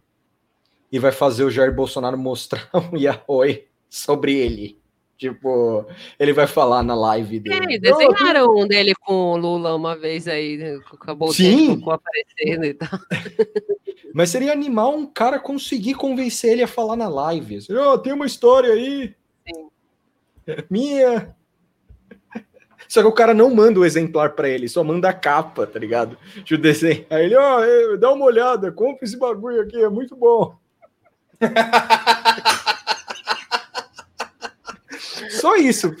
e vai fazer o Jair Bolsonaro mostrar <laughs> um yaoi sobre ele. Tipo, ele vai falar na live dele. É, desenharam um dele com o Lula uma vez aí, né, com a bolsinha Sim. cocô aparecendo e tal. <laughs> Mas seria animal um cara conseguir convencer ele a falar na live. "Ó, tem uma história aí. <laughs> Minha. Só que o cara não manda o exemplar pra ele, só manda a capa, tá ligado? De o desenho. Aí ele, ó, eh, dá uma olhada, compra esse bagulho aqui, é muito bom. <laughs> Só isso.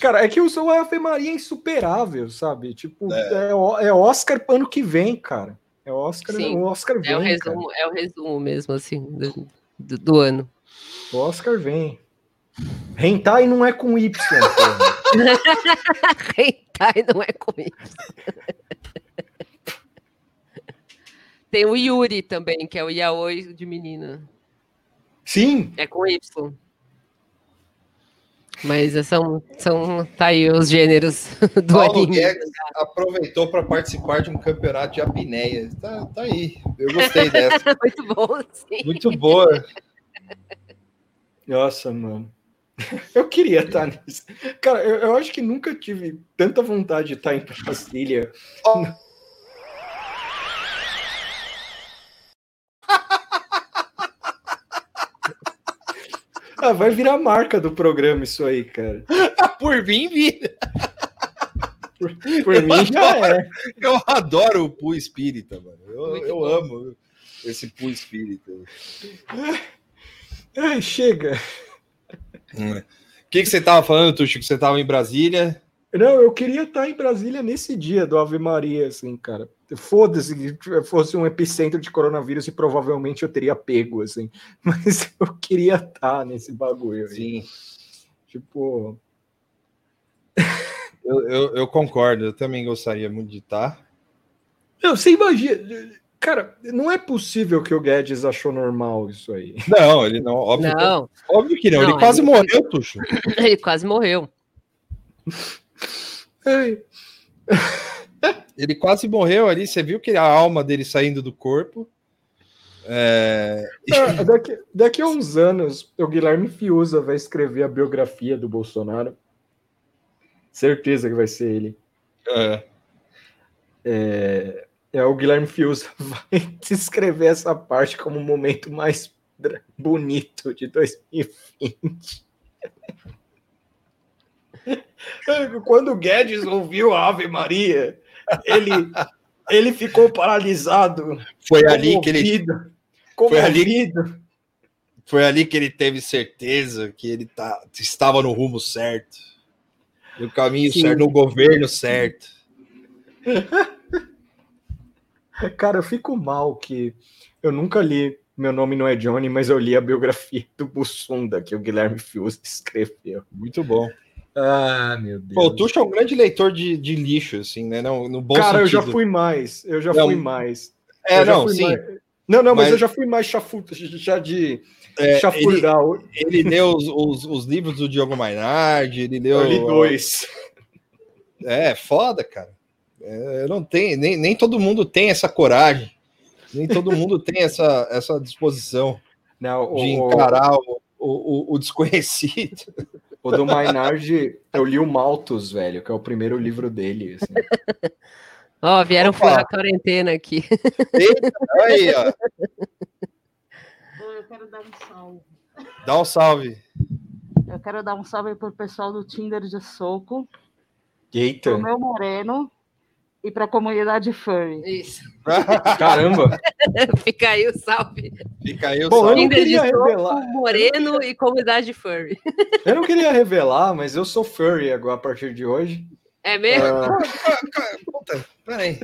Cara, é que o seu Ave Maria é insuperável, sabe? Tipo, é, o- é Oscar ano que vem, cara. É Oscar, Sim, o Oscar vem. É o cara. resumo, é o resumo mesmo, assim, do, do, do ano. O Oscar vem. Hentai não é com Y. <laughs> Hentai não é com isso. <laughs> Tem o Yuri também, que é o Yaoi de menina. Sim. É com Y. Mas são, são. Tá aí os gêneros <laughs> do Paulo anime. Guedes aproveitou para participar de um campeonato de apneia. Tá, tá aí. Eu gostei dessa. Muito bom, sim. Muito boa. Nossa, mano. <laughs> Eu queria estar nisso. Cara, eu, eu acho que nunca tive tanta vontade de estar em Brasília. <laughs> Ah, vai virar marca do programa isso aí, cara. <laughs> Por mim, vira. Por, por mim já é. Eu adoro o Pu Espírita, mano. Eu, eu amo esse Pu Espírita. Ai, chega. Hum. O que, que você tava falando, Tuxo? Que você tava em Brasília? Não, eu queria estar em Brasília nesse dia do Ave Maria, assim, cara. Foda-se que fosse um epicentro de coronavírus e provavelmente eu teria pego, assim. <laughs> Mas eu queria estar nesse bagulho. aí. Sim. Tipo, Eu, eu, eu concordo, eu também gostaria muito de estar. Não, você imagina. Cara, não é possível que o Guedes achou normal isso aí. Não, ele não, óbvio, Não, óbvio que não. Não, ele quase ele- morreu, Tuxo. <laughs> ele quase morreu. Ai, Ele quase morreu ali. Você viu que a alma dele saindo do corpo. É, ah, daqui, daqui a uns anos, o Guilherme Fiuza vai escrever a biografia do Bolsonaro. Certeza que vai ser ele. é, É, é, o Guilherme Fiuza <laughs> vai descrever essa parte como o momento mais bonito de 2020. <laughs> Quando o Guedes ouviu a Ave Maria, ele, ele ficou paralisado. foi ali que ele Foi ali- foi ali que ele teve certeza que ele tá, estava no rumo certo, no caminho Sim. certo, no governo certo. <laughs> <laughs> Cara, eu fico mal que eu nunca li Meu Nome Não é Johnny, mas eu li a biografia <laughs> do Bussunda que o Guilherme Fiuza escreveu. Muito bom. Ah, meu Deus. Pô, o Tuxo é um grande leitor de, de lixo, assim, né? Não, no bom Cara, eu sentido. já fui mais. Eu já Não, fui mais. É, Eu já não, fui sim. mais- Não, não, mas, Mas- eu já fui mais chafuta, <laughs> já de É, chafurdar. Ele leu os, os, os livros do Diogo Mainardi, ele leu. Eu li dois. É, foda, cara. É, eu não tenho, nem, nem todo mundo tem essa coragem, nem todo mundo tem essa, essa disposição Não, de o, encarar o, o, o- o desconhecido. o do Maynard, eu li o Malthus, velho, que é o primeiro livro dele. assim. Ó, vieram Opa. furar a quarentena aqui. Eita, aí, ó. Eu quero dar um salve. Dá um salve. Eu quero dar um salve pro pessoal do Tinder de Soco, Eita, pro meu moreno e pra comunidade furry. Isso. <laughs> caramba. <laughs> Fica aí o salve. Fica aí o Bom, eu salve. não Tinder de queria revelar. moreno e comunidade furry. Eu não queria revelar, mas eu sou furry agora a partir de hoje. É mesmo? Ah, Puta, peraí.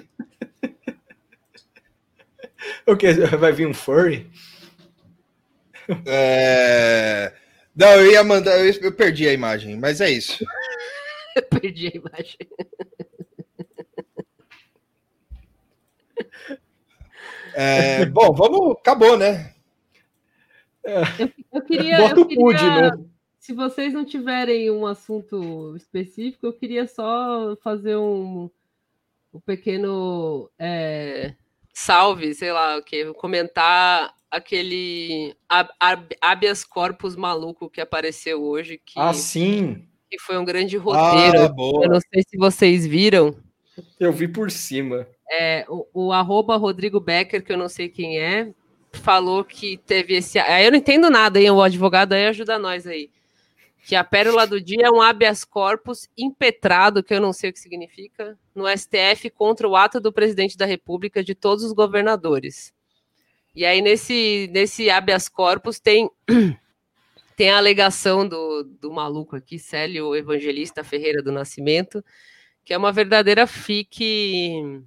o que? Vai vir um furry? É... Não, eu ia mandar, eu, eu perdi a imagem, mas é isso. <laughs> Eu perdi a imagem. É, bom, vamos, acabou, né? Eu queria. Bota eu queria- novo. Se vocês não tiverem um assunto específico, eu queria só fazer um, um pequeno é, salve, sei lá, o que, comentar aquele hab- hab- habeas corpus maluco que apareceu hoje, que, Ah, sim. que foi um grande roteiro. Ah, boa. eu não sei se vocês viram. Eu vi por cima. É, o, arroba Rodrigo Becker, que eu não sei quem é, falou que teve esse. Aí eu não entendo nada, hein? O advogado aí ajuda nós aí. Que a pérola do dia é um habeas corpus impetrado, que eu não sei o que significa, no STF contra o ato do presidente da República de todos os governadores. E aí, nesse, nesse habeas corpus, tem, <clears throat> tem a alegação do, do maluco aqui, Célio Evangelista Ferreira do Nascimento, que é uma verdadeira fique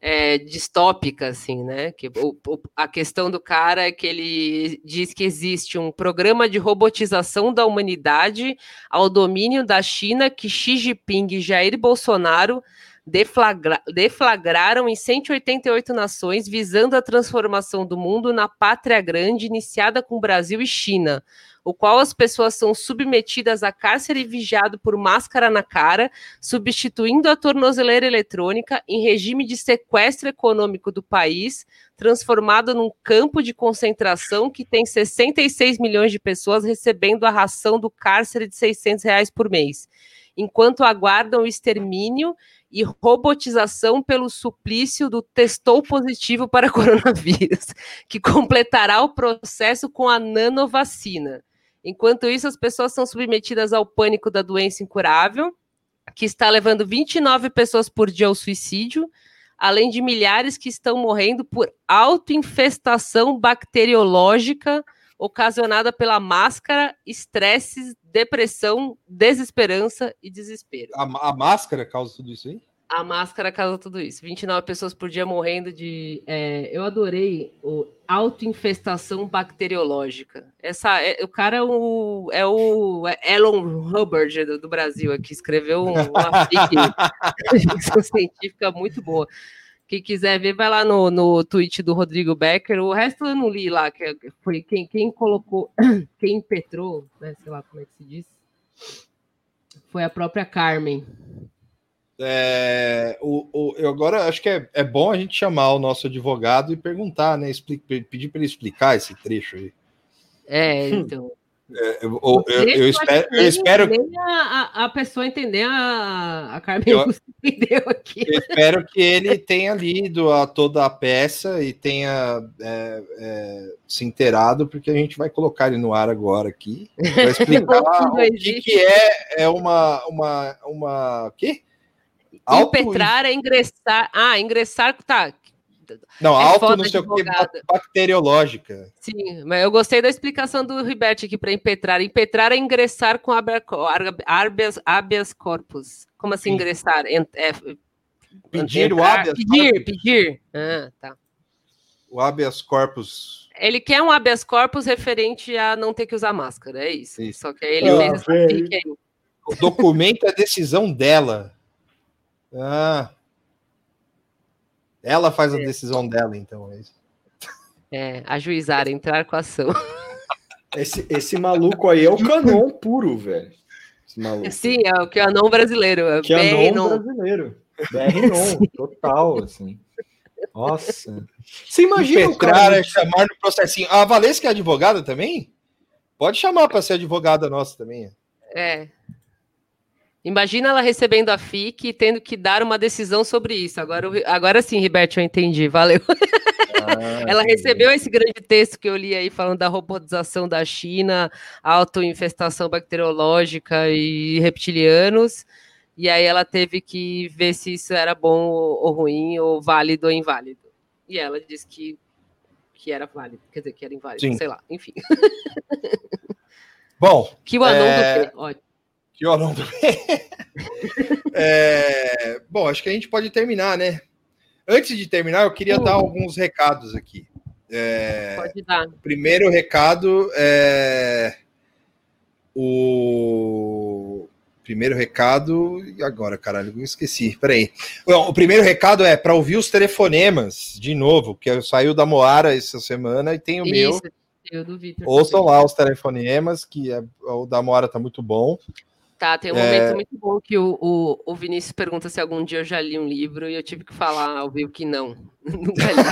é, distópica, assim, né? Que o, o, a questão do cara é que ele diz que existe um programa de robotização da humanidade ao domínio da China que Xi Jinping e Jair Bolsonaro deflagra, deflagraram em 188 nações, visando a transformação do mundo na pátria grande, iniciada com Brasil e China, o qual as pessoas são submetidas a cárcere vigiado por máscara na cara, substituindo a tornozeleira eletrônica em regime de sequestro econômico do país, transformado num campo de concentração que tem 66 milhões de pessoas recebendo a ração do cárcere de 600 reais por mês, enquanto aguardam o extermínio e robotização pelo suplício do testou positivo para <laughs> coronavírus, que completará o processo com a nanovacina. Enquanto isso, as pessoas são submetidas ao pânico da doença incurável, que está levando 29 pessoas por dia ao suicídio, além de milhares que estão morrendo por autoinfestação bacteriológica ocasionada pela máscara, estresse, depressão, desesperança e desespero. A, a, máscara causa tudo isso aí? A máscara causa tudo isso. 29 pessoas por dia morrendo de. É, eu adorei o autoinfestação bacteriológica. Essa, é, o cara é o, é o Elon Hubbard do, do Brasil aqui, escreveu uma <laughs> ficção científica muito boa. Quem quiser ver, vai lá no, no tweet do Rodrigo Becker. O resto eu não li lá, que foi quem, quem colocou, <clears throat> quem impetrou, né, sei lá como é que se diz, foi a própria Carmen. É, o, o, eu agora acho que é, é bom a gente chamar o nosso advogado e perguntar, né? Explica, pedir para ele explicar esse trecho aí. É, então. É, eu, eu, eu, eu, espero, eu espero a, a pessoa entender a, a Carmen eu, entendeu aqui. Eu espero que ele tenha lido a, toda a peça e tenha é, é, se inteirado, porque a gente vai colocar ele no ar agora aqui para <laughs> explicar o que, que, é, é uma uma uma quê? Impetrar é ingressar. Ah, ingressar, tá. Não, é alto não sei o que, bacteriológica. Sim, mas eu gostei da explicação do Ribert aqui para impetrar. Impetrar é ingressar com habeas, habeas corpus. Como assim Sim. ingressar? É, pedir entrar, o habeas Pedir, corpus. pedir. Ah, tá. O habeas corpus. Ele quer um habeas corpus referente a não ter que usar máscara, é isso. isso. Só que aí ele ah, fez essa aí. O documento é a decisão dela. Ah, ela faz a é. decisão dela, então. É, isso. é ajuizar, entrar com a ação. Esse, esse maluco aí é o canon puro, velho. Sim, é o canon brasileiro. É canon brasileiro. BR <laughs> total, assim. Nossa. Você imagina o cara chamar no processinho. A Valesca é advogada também? Pode chamar para ser advogada nossa também. É. Imagina ela recebendo a FIC e tendo que dar uma decisão sobre isso. Agora, agora sim, Riberto, eu entendi. Valeu. <laughs> Ah, ela recebeu esse grande texto que eu li aí falando da robotização da China, autoinfestação bacteriológica e reptilianos. E aí ela teve que ver se isso era bom ou ruim, ou válido ou inválido. E ela disse que, que era válido, quer dizer, que era inválido, sim. sei lá, enfim. Bom. <laughs> Que o anão é... do Ótimo. Que do <laughs> é, Bom, acho que a gente pode terminar, né? Antes de terminar, eu queria dar alguns recados aqui. É, pode dar. Primeiro recado é o primeiro recado e agora, caralho, eu esqueci. Peraí. Bom, o primeiro recado é para ouvir os telefonemas de novo, que saiu da Moara essa semana e tem o Isso. meu. Eu do Victor. Ouçam lá os telefonemas, que é, o da Moara tá muito bom. Tá, tem um momento é... muito bom que o, o, o, Vinícius pergunta se algum dia eu já li um livro e eu tive que falar ao vivo que não. <laughs> Nunca li.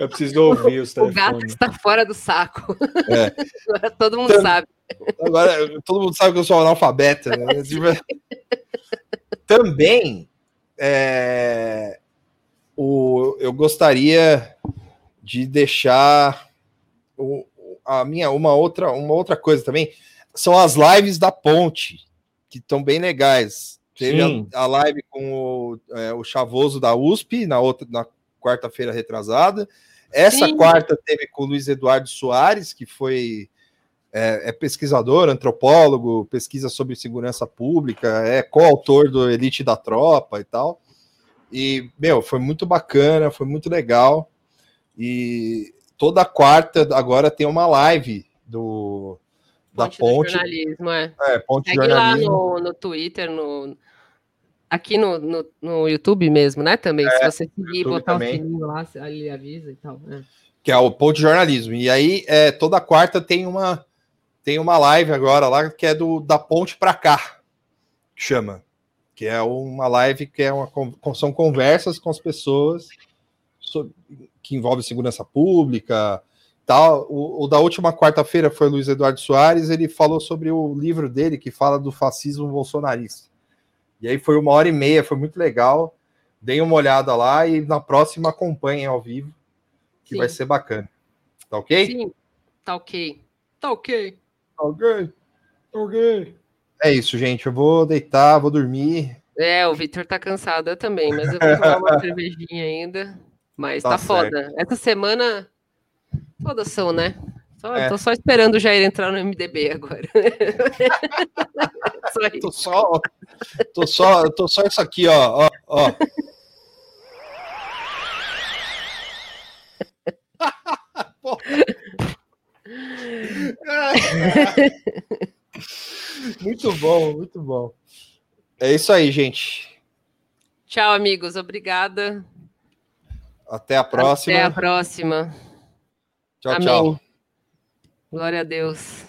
Eu preciso ouvir os telefones. <laughs> O gato está fora do saco. É. Agora todo mundo então, sabe. Agora todo mundo sabe que eu sou analfabeta. Né? <laughs> também é, o, eu gostaria de deixar o, a minha uma outra uma outra coisa também são as lives da Ponte que estão bem legais. Teve a, a live com o, é, o Chavoso da USP na outra na quarta-feira retrasada. Essa Sim. quarta teve com o Luiz Eduardo Soares, que foi é, é pesquisador, antropólogo, pesquisa sobre segurança pública, é coautor do Elite da Tropa e tal. E, meu, foi muito bacana, foi muito legal. E toda quarta agora tem uma live do da Ponte ponte. jornalismo, é. É, ponte Segue lá jornalismo. no, no Twitter, no, aqui no, no, no YouTube mesmo, né? Também. Se É, você seguir, botar também. o sininho lá, ele avisa e tal. é. que é o Ponte Jornalismo. E aí, é, toda quarta tem uma tem uma live agora lá que é do da Ponte para cá, que chama, que é uma live que é uma são conversas com as pessoas so- que envolve segurança pública, tal. O, o da última quarta-feira foi o Luiz Eduardo Soares, ele falou sobre o livro dele que fala do fascismo bolsonarista. E aí foi uma hora e meia, foi muito legal. Deem uma olhada lá e na próxima acompanhem ao vivo que Sim. vai ser bacana. Tá ok? Sim, tá ok. Tá ok. Ok. Ok. É isso, gente. Eu vou deitar, vou dormir. É, o Vitor tá cansado, eu também, mas eu vou tomar uma <laughs> cervejinha ainda. Mas Tá tá, foda. Essa semana, todas são, né? Só, É. Tô só esperando o Jair entrar no MDB agora. <laughs> só Tô só, tô só, tô só isso aqui, ó, ó, ó. <laughs> <laughs> muito bom, muito bom. É isso aí, gente. Tchau, amigos. Obrigada. Até a próxima. Até a próxima. Tchau, Amém. tchau. Glória a Deus.